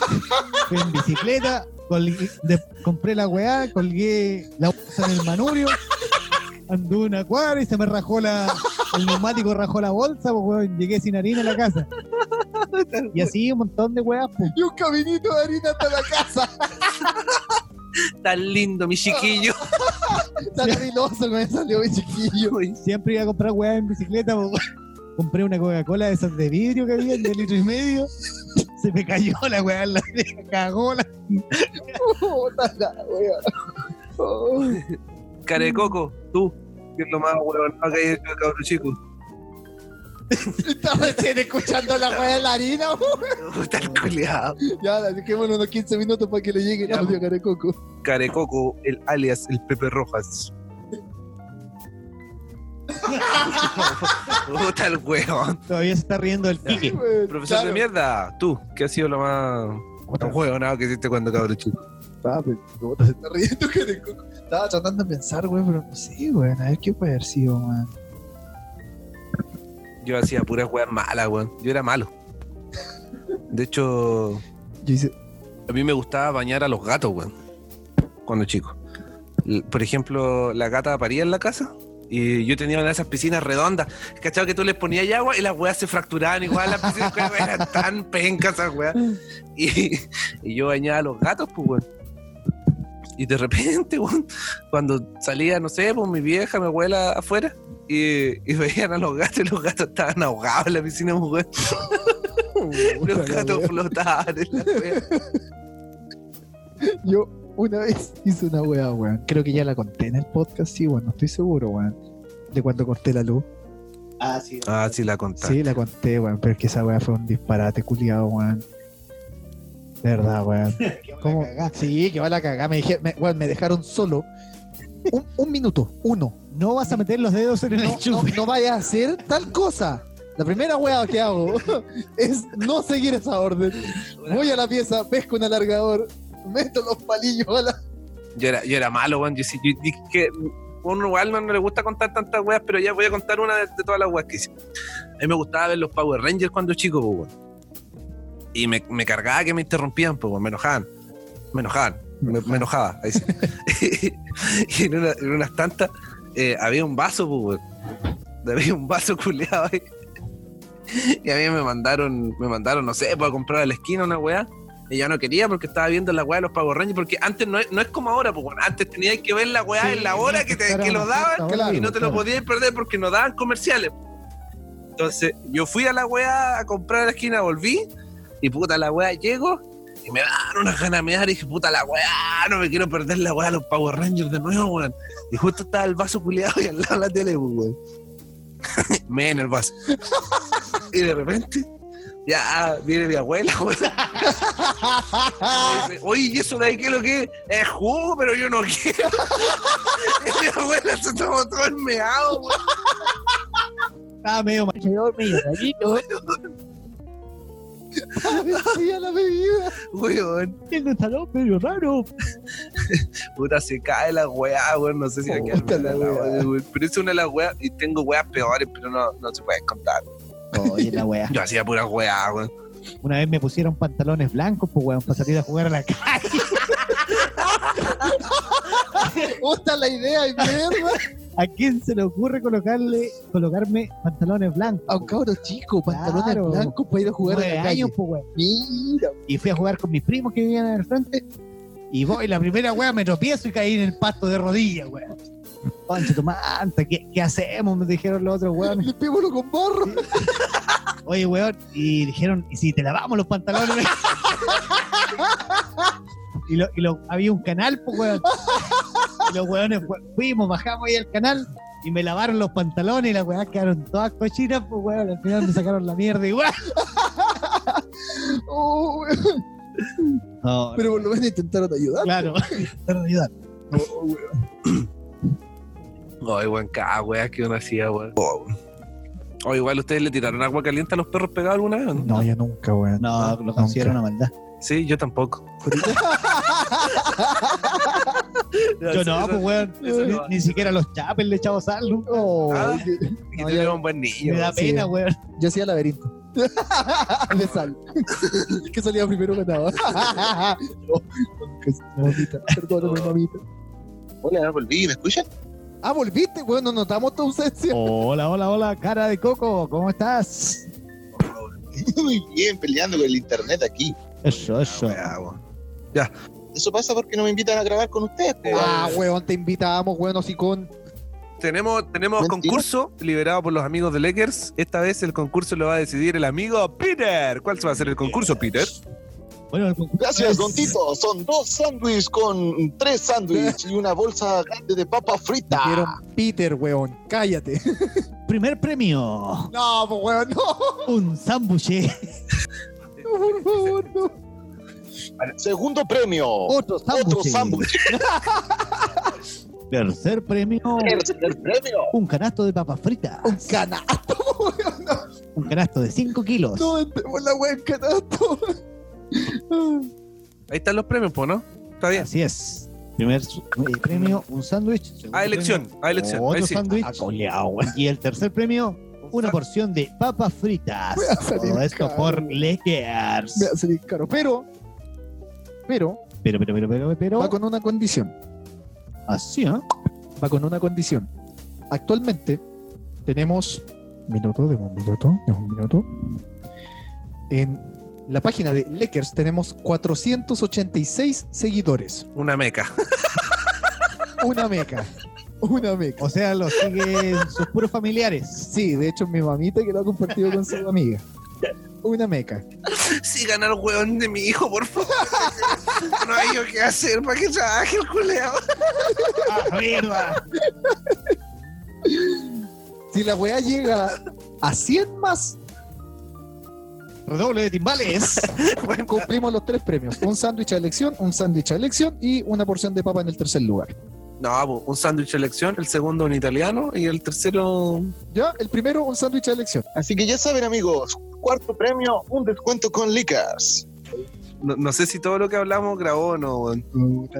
fui en bicicleta, colgué- de- compré la weá, colgué la bolsa en el manubrio, anduve una cuadra y se me rajó la. El neumático rajó la bolsa, pues, weón. Llegué sin harina a la casa. Y así un montón de weas, pues. Y un caminito de harina hasta la casa. Tan lindo, mi chiquillo. Tan que me salió mi chiquillo. Siempre iba a comprar weas en bicicleta, pues, weón. Compré una Coca-Cola de esas de vidrio que había, de litro y medio. Se me cayó la weá, la cagó la. Oh. Carecoco, tú. ¿Qué es lo más weón que hay hecho, cabrón chico? Estaba recién escuchando la weá de la harina, weón. Puta el culiado. Ya, dejémosle unos 15 minutos para que le llegue el audio a Carecoco. Carecoco, el alias, el Pepe Rojas. Puta el weón. Todavía se está riendo del pique. Profesor claro. de mierda, tú, ¿qué ha sido lo más Puta, weón nada que hiciste cuando cabrón chico? estaba, se está riendo Carecoco. Estaba tratando de pensar, weón, pero no sé, weón. A ver qué puede haber sido, weón. Yo hacía puras weas malas, weón. Yo era malo. De hecho, Yo hice. a mí me gustaba bañar a los gatos, weón. Cuando chico. Por ejemplo, la gata paría en la casa. Y yo tenía una de esas piscinas redondas. ¿Cachado? Que tú les ponías agua y las weas se fracturaban igual. Las piscinas eran tan pencas esas weas. Y, y yo bañaba a los gatos, pues, weón. Y de repente, weón, cuando salía, no sé, pues mi vieja, mi abuela afuera, y, y veían a los gatos y los gatos estaban ahogados en la piscina, pues, weón. Los gatos flotaban en la wea. Yo una vez hice una weá, weón. Creo que ya la conté en el podcast, sí, weón. No estoy seguro, weón. De cuando corté la luz. Ah, sí. Ah, sí, la contaste. Sí, la conté, weón. Pero es que esa weá fue un disparate culiado, weón. De verdad, weón. ¿Cómo? Sí, que va la cagada. Me, dije- me, weón, me dejaron solo un, un minuto, uno. No vas a meter los dedos en el No, no vayas a hacer tal cosa. La primera weá que hago es no seguir esa orden. Voy a la pieza, pesco un alargador, meto los palillos a la. Yo era, yo era malo, weón. Yo, sí- yo dije que uno igual no, no le gusta contar tantas weas, pero ya voy a contar una de, todas las weas que hice. A mí me gustaba ver los Power Rangers cuando chico. Y me, me cargaba que me interrumpían, pues. Me enojaban. Me enojaban. Me, enojaba. Ahí sí. y en, una- en unas tantas eh, había un vaso. Había un vaso culeado ahí. Y a mí me mandaron, me mandaron, no sé, para comprar a la esquina una weá. Y yo no quería porque estaba viendo la weá de los Power Rangers. Porque antes no es, no es como ahora, pues bueno, antes tenías que ver la weá Sí, en la hora que, te, que lo daban Claro, y no te lo podías perder porque no daban comerciales. Entonces, yo fui a la weá a comprar a la esquina, volví y puta la weá llego y me dan unas ganas de mear y dije, puta la weá, no me quiero perder la weá de los Power Rangers de nuevo, weón. Y justo estaba el vaso culiado y al lado la tele, pues, weón. me en el vaso. y de repente, ya viene mi abuela, Oye, ¿y eso de ahí qué es lo que es? Es jugo, pero yo no quiero. mi abuela se tomó todo el meado, weón. Estaba medio mayor, medio rarito. Sí, a la bebida. Weón. Tiene un salón medio raro. Puta, se cae la weá, weón. No sé si va a quedar Puta buena la la weá. weá, weón. Pero es una de las weas, y tengo weas peores, pero no, no se pueden contar. Oye, la wea. Yo hacía pura weá, weón. Una vez me pusieron pantalones blancos, pues weón, para salir a jugar a la calle. Gusta la idea y mierda. ¿A quién se le ocurre colocarle, colocarme pantalones blancos? A un cabro chico, pantalones Claro. blancos para ir a jugar a la calle. años, pues weón. Mira, Y fui a jugar con mis primos que vivían en el frente. Y voy, la primera wea me tropiezo y caí en el pasto de rodillas, weón. Concha tu manta, ¿qué, ¿qué hacemos? Me dijeron los otros weones. limpiémoslo con barro. Oye, weón. Y dijeron, ¿y si te lavamos los pantalones? y lo, y lo- había un canal, pues, weón. Y los weones fu- fuimos, bajamos ahí al canal y me lavaron los pantalones y las weas quedaron todas cochinas, pues, weón. Al final me sacaron la mierda igual. Oh, weón. No, Pero por lo menos intentaron ayudar. claro. Intentaron ayudar. Ay, weón, cada weá que uno hacía, weón. Oh, weón. O igual ustedes le tiraron agua caliente a los perros pegados alguna vez, ¿o ¿no? No, yo nunca, weón. No, lo considero una maldad. Sí, yo tampoco. Yo no, pues, weón. Ni, no. ni siquiera a los chapes le echaba sal. nunca. Oh, Ah. que- Y No, eres un buen niño. Me da sí. pena, weón. Yo hacía laberinto. de sal. que salía primero ganaba. no, mamita, perdóname, mamita. Hola, volví, ¿me escuchan? Ah, volviste, weón, no notamos tu ausencia. Hola, hola, hola, cara de coco, ¿cómo estás? Muy bien, peleando con el internet aquí. Eso, eso. Weá, weón. Eso pasa porque no me invitan a grabar con ustedes. po, Ah, weón. weón, te invitamos, weón, así con. Tenemos, tenemos Mentira. concurso liberado por los amigos de Lakers. Esta vez el concurso lo va a decidir el amigo Peter. ¿Cuál se va a hacer el concurso, Peter? Bueno, el concurso Gracias, es- Don Tito. Son dos sándwiches con tres sándwiches y una bolsa grande de papa frita. Dijeron Peter, weón, cállate. Primer premio, No, pues, weón, no. un sándwich. Por favor, no. Segundo premio, Otro otro sándwich. sándwich. Tercer premio, Tercer premio, un canasto de papas fritas. Un canasto, weón. No, Un canasto de 5 kilos. no entremos la weón canasto. Ahí están los premios, pues, ¿no? Está bien. Así es. Primer eh, premio, un sándwich. A elección, premio, a elección. Otro sí. sándwich. Y el tercer premio, una porción de papas fritas. Voy a salir Todo esto caro. por Lakers. Me va a salir caro, pero Pero Pero, pero, pero, pero, pero. va con una condición. Así, ¿ah? Va con una condición. Actualmente tenemos. Minuto, de un minuto, de un minuto. En la página de Lakers tenemos 486 seguidores. Una meca. Una meca. Una meca. O sea, lo siguen sus puros familiares. Sí, de hecho, mi mamita que lo ha compartido con su amiga. Una meca. Sigan al weón de mi hijo, por favor. No hay yo qué hacer para que trabaje el culeo. ¡Ah, mierda! Si la weá llega a 100 más, Redoble de timbales. cumplimos los tres premios. Un sándwich a elección, un sándwich a elección y una porción de papa en el tercer lugar. No, po, un sándwich de elección, el segundo un italiano y el tercero. Ya, el primero, un sándwich a elección. Así que ya saben, amigos, cuarto premio, un descuento con Licas. No, no sé si todo lo que hablamos grabó o no, weón.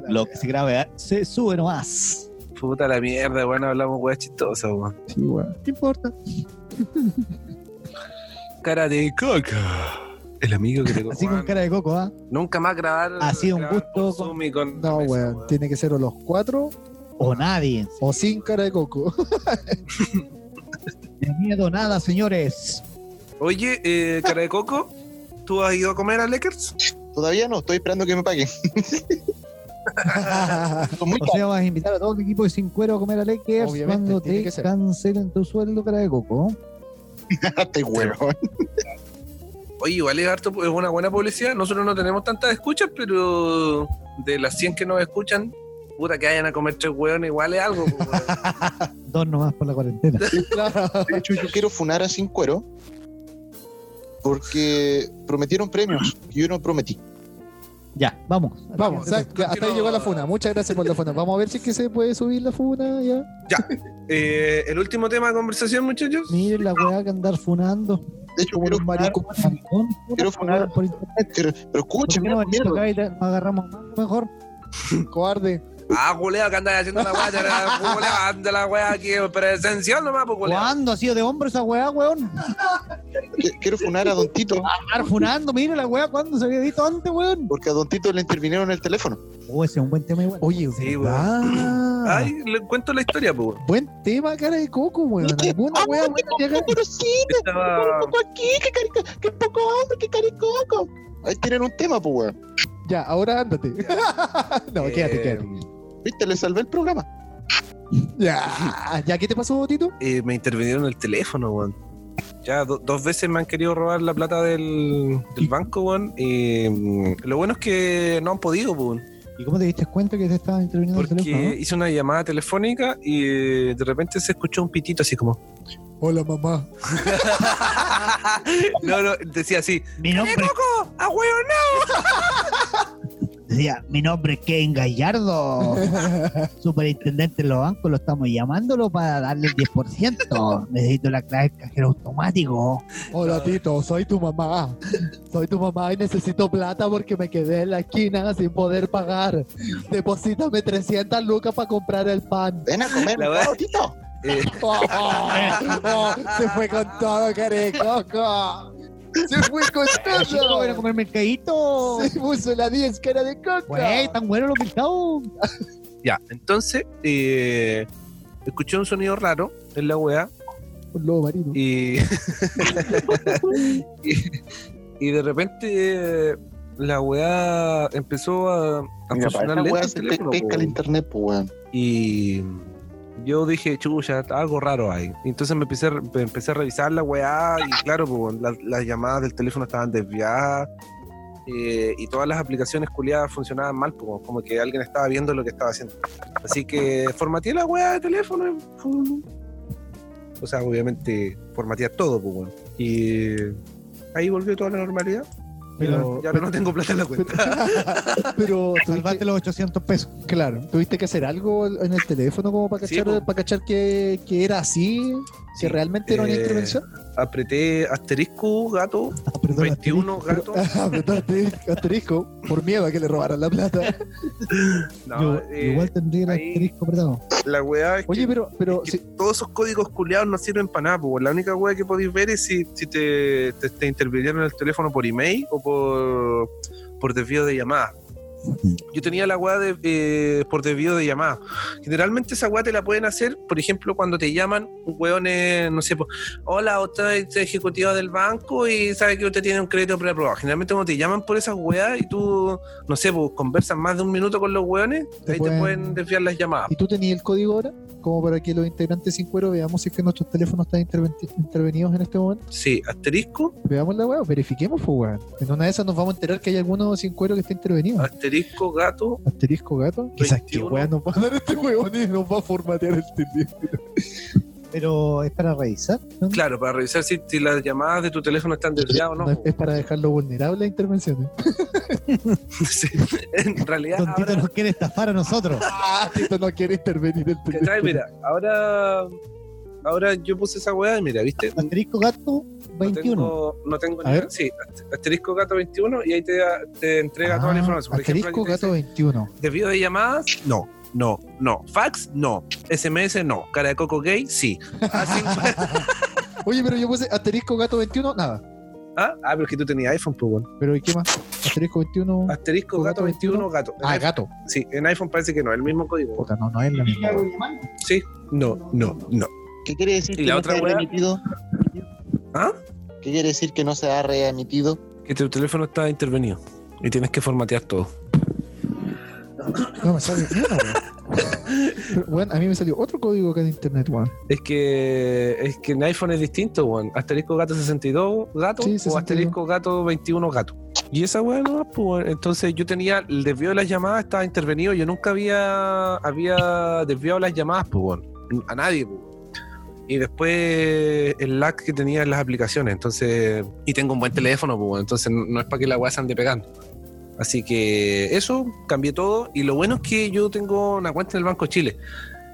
Lo que se grabe ¿eh? se sube nomás. Puta la mierda, weón, hablamos weas chistosas, weón. Sí, weón. ¿Qué importa? Cara de coca. El amigo que te Así con cara de coco, ¿ah? Nunca más grabar. Ha sido un grabar gusto Zoom y con No, weón. Tiene que ser o los cuatro O nadie. o sin cara de coco. De miedo nada, señores. Oye, eh, cara de coco, ¿tú has ido a comer a Lakers? Todavía no, estoy esperando que me paguen. Son muy O sea, vas a invitar a todo el equipo de Sin Cuero a comer a Lakers Obviamente, cuando tiene te que ser. cancelen tu sueldo, cara de coco. este huevón. Oye, igual es, harto, es una buena publicidad. Nosotros no tenemos tantas escuchas, pero de las 100 que nos escuchan, puta que vayan a comer tres hueones, igual es algo. Dos nomás por la cuarentena. De hecho, yo quiero funar a Sin Cuero porque prometieron premios y yo no prometí. ya, vamos. Vamos, o sea, ya, hasta ahí llegó la funa. Muchas gracias por la funa. Vamos a ver si es que se puede subir la funa ya. Eh, el último tema de conversación, muchachos. Miren la weá que andar funando. De hecho, quiero funar. Quiero funar. por internet. pero ¿Por escúchame, qué no venimos mierda. acá y te- nos agarramos más mejor? Cobarde. Ah, culeo, que andas haciendo la weá, anda la weá aquí presencial nomás, pues, culeo. ¿Cuándo ha sido de hombre esa weá, weón? Qui- quiero funar a Don Tito Andar funando, mire la weá, ¿cuándo se había visto antes, weón? porque a Don Tito le intervinieron el teléfono. Oh, ese es un buen tema igual. Oye, Sí, ¿verdad? Ay, le cuento la historia, pues. Buen tema, cara de coco, weón. Alguna wea buena que haga. Pero sí, Estaba. aquí, que, carico, que poco hombre, que caricoco. Ahí tienen un tema, pues, weón. Ya, ahora ándate. no, quédate, Eh, quédate. Viste, le salvé el programa. Ya, ya, ¿qué te pasó, Tito? eh, me intervinieron el teléfono, weón. Ya do- dos veces me han querido robar la plata del, del banco, weón. Y mm, lo bueno es que no han podido, pues, weón. ¿Y cómo te diste cuenta que te estaba interviniendo el Porque teléfono? hice una llamada telefónica y eh, de repente se escuchó un pitito así como. Hola, mamá. no, no, decía así. Mi ¡Eh, nombre, Coco! ¡A hueón! Decía, mi nombre es Ken Gallardo, superintendente de los bancos, lo estamos llamándolo para darle el 10%. Necesito la clave del cajero automático. Hola, Tito. Soy tu mamá. Soy tu mamá y necesito plata porque me quedé en la esquina sin poder pagar. Deposítame 300 lucas para comprar el pan. Ven a comer, no, Tito. Eh, Oh, oh, se fue con todo, carecoco. Se fue con Chico, ven a comer mercadito. Se puso la 10 cara de coco. Güey, tan bueno lo pintado. ya, entonces eh, escuché un sonido raro en la weá Un lobo marino. y, y, y de repente eh, la weá empezó a, a Mira, funcionar esa lento weá el teléfono, pesca el internet, pues, weón. Y yo dije, chucha, algo raro ahí. Y entonces me empecé, empecé a revisar la weá y claro, pues, la- las llamadas del teléfono estaban desviadas eh, y todas las aplicaciones culiadas funcionaban mal, pues, como que alguien estaba viendo lo que estaba haciendo. Así que formateé la weá de teléfono. O sea, obviamente formatear todo, pues. Y ahí volvió toda la normalidad. Pero, Pero- ya no tengo plata en la cuenta. Pero Salvaste los 800 pesos. claro, tuviste que hacer algo en el teléfono como para Sí, cachar, para cachar que, que era así, Que realmente era una eh, intervención. Apreté asterisco, gato, Ah, perdón, 21 gato. Apretó asterisco, por miedo a que le robaran la plata. No, Yo- eh, igual tendría el asterisco apretado. la weá es Oye, que, pero, pero es que si- todos esos códigos culiados no sirven para nada, pues. La única weá que podéis ver es si, si te, te, te intervinieron el teléfono por email o por, por desvío de llamada. Yo tenía la weá de, eh, por desvío de llamada. Generalmente esa weá te la pueden hacer, por ejemplo, cuando te llaman eh, no sé, hola, usted es ejecutiva del banco y sabe que usted tiene un crédito preaprobado. Generalmente cuando te llaman por esas weas y tú, no sé, pues conversas más de un minuto con los weones, ahí pueden- te pueden desviar las llamadas. ¿Y tú tenías el código ahora? Como para que los integrantes sin cuero veamos si es que nuestros teléfonos están intervenidos en este momento. Sí, asterisco, Veamos la weá, verifiquemos, pues weón. En una de esas nos vamos a enterar que hay alguno sin cuero que está intervenido. asterisco, gato, Asterisco gato. Quizás que 21. weá nos va a dar este weón y nos va a formatear el teléfono. Pero es para revisar. ¿no? claro, para revisar si, si las llamadas de tu teléfono están desviadas o no. No, es, es para dejarlo vulnerable a intervenciones. Sí, En realidad, Don Tito nos quiere estafar a nosotros. Ah, Tito no quiere intervenir el ¿cachai? teléfono. Mira, ahora, ahora yo puse esa weá y mira, ¿viste? Asterisco gato No 21. tengo, no tengo A ni- ver. Sí, ast- asterisco gato 21 y ahí te, te entrega toda la Ah, información. Por Asterisco gato dice, 21. Desvío de llamadas, no, no, no. Fax, no. SMS, no. Cara de coco gay, sí. A50 Oye, pero yo puse asterisco gato 21, nada. ¿Ah? ah, pero es que tú tenías iPhone, pues bueno. Pero ¿y qué más? Asterisco 21. Asterisco gato 21, gato. Ah, iPhone- gato. Sí, en iPhone parece que no, el mismo código. Puta, no, no es la misma. Sí, no, no, no. ¿Qué quiere decir ¿Y que la no otra se ha reemitido? ¿Ah? ¿Qué quiere decir que no se ha reemitido? Que tu teléfono está intervenido y tienes que formatear todo. No me sale una, weón. Weón, a mí me salió otro código acá de internet, weón. Es que es que en iPhone es distinto, weón. Asterisco gato 62 gato Sí, o 62. asterisco gato 21 gato. Y esa weá no, pues entonces yo tenía el desvío de las llamadas, estaba intervenido, yo nunca había había desviado las llamadas, pues weón. A nadie, pues. Y después el lag que tenía en las aplicaciones, entonces. Y tengo un buen teléfono, pues entonces no no es para que la weá se ande pegando. Así que eso, cambié todo. Y lo bueno es que yo tengo una cuenta en el Banco Chile.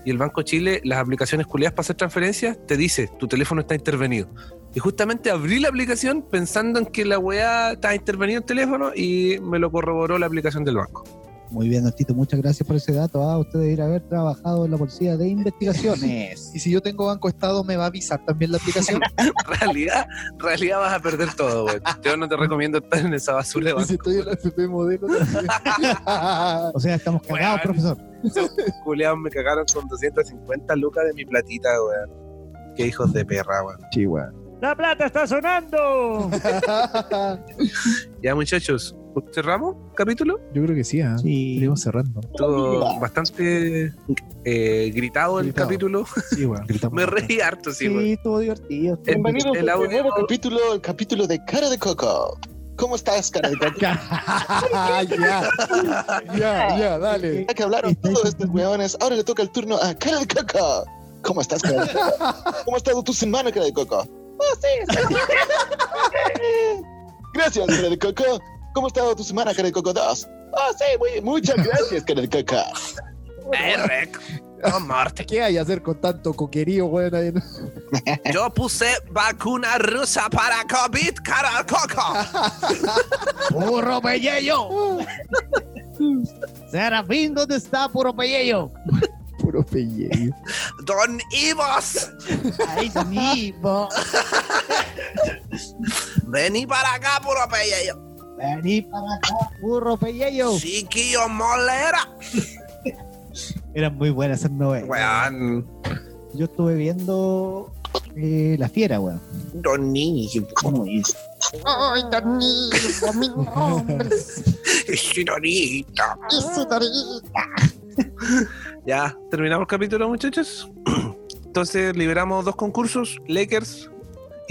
Y el Banco Chile, las aplicaciones culiadas para hacer transferencias, te dice, tu teléfono está intervenido. Y justamente abrí la aplicación pensando en que la weá estaba intervenido el teléfono y me lo corroboró la aplicación del banco. Muy bien, Don Tito, muchas gracias por ese dato. Ah, usted debería haber trabajado en la policía de investigaciones. Y si yo tengo Banco Estado, ¿me va a avisar también la aplicación? En realidad, en realidad vas a perder todo, weón. Yo no te recomiendo estar en esa basura de banco. si estoy en la FP modelo también. O sea, estamos cagados, profesor. Culeados me cagaron con 250 lucas de mi platita, weón. Qué hijos de perra, weón. Sí, weón. ¡La plata está sonando! Ya, muchachos, ¿cerramos capítulo? Yo creo que sí, ¿ah? Sí. Iremos cerrando. Todo bastante eh, gritado el Gritado. capítulo. Sí, gritamos Me reí harto, sí, Sí, weón. estuvo divertido. El- Bienvenidos el al audio- nuevo capítulo, el capítulo de Cara de Coco. ¿Cómo estás, Cara de Coco? ya, ya, ya, dale. Ya que hablaron todos estos weones, ahora le toca el turno a Cara de Coco. ¿Cómo estás, Cara de Coco? ¿Cómo ha estado tu semana, Cara de Coco? Oh, sí, sí. Gracias, Cara de Coco. ¿Cómo ha estado tu semana, Cara de Coco 2? Oh, sí, muy, muchas gracias, Cara de Coco. Eric, no, Marte. ¿Qué hay que hacer con tanto coquerío, weón? ahí? Yo puse vacuna rusa para COVID, cara coco. ¡Puro pelleyo! Serafín, ¿dónde está puro pelleyo? Puro pellejo. Don Ivos, Ay, Sonivo. vení para acá, puro pellejo. Vení para acá, puro pelleyo. Chiquillo molera. Eran muy buenas esas novelas. Weón, Yo estuve viendo eh, La Fiera, weón. Don Ivo. Ay, Danilo, mi nombre Señorita. es Isidorita. Ya, terminamos el capítulo, muchachos. Entonces liberamos dos concursos, Lakers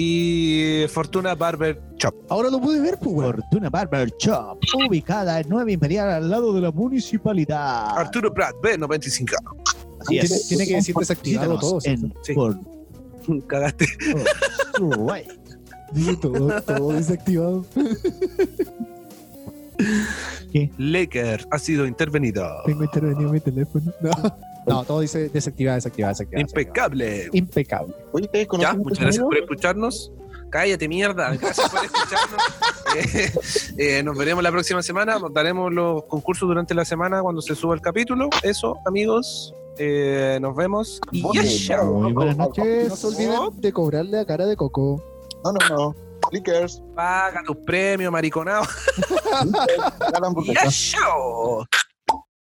y Fortuna Barber Shop. Ahora lo pude ver, pues. Fortuna Barber Shop, ubicada en 9 Imperial al lado de la municipalidad. Arturo Prat, B95. Así Tiene- es. tiene que decir desactivado todo, En Sí. por- Cagaste. Uruguay. Dije todo, todo desactivado. Lakers ha sido intervenido. Tengo intervenido mi teléfono. No, no todo dice desactivado, desactivado, desactivado. Impecable. Impecable. Oye, ¿ustedes Ya, conocen muchas gracias por escucharnos. Cállate, mierda. Gracias por escucharnos. Eh, eh, nos veremos la próxima semana. Daremos los concursos durante la semana cuando se suba el capítulo. Eso, amigos. Eh, nos vemos. Y ya. Muy buenas noches. No se olviden de cobrarle a cara de coco. No, no, no. Snickers. Paga tus premios, mariconado. ¡Ya, show!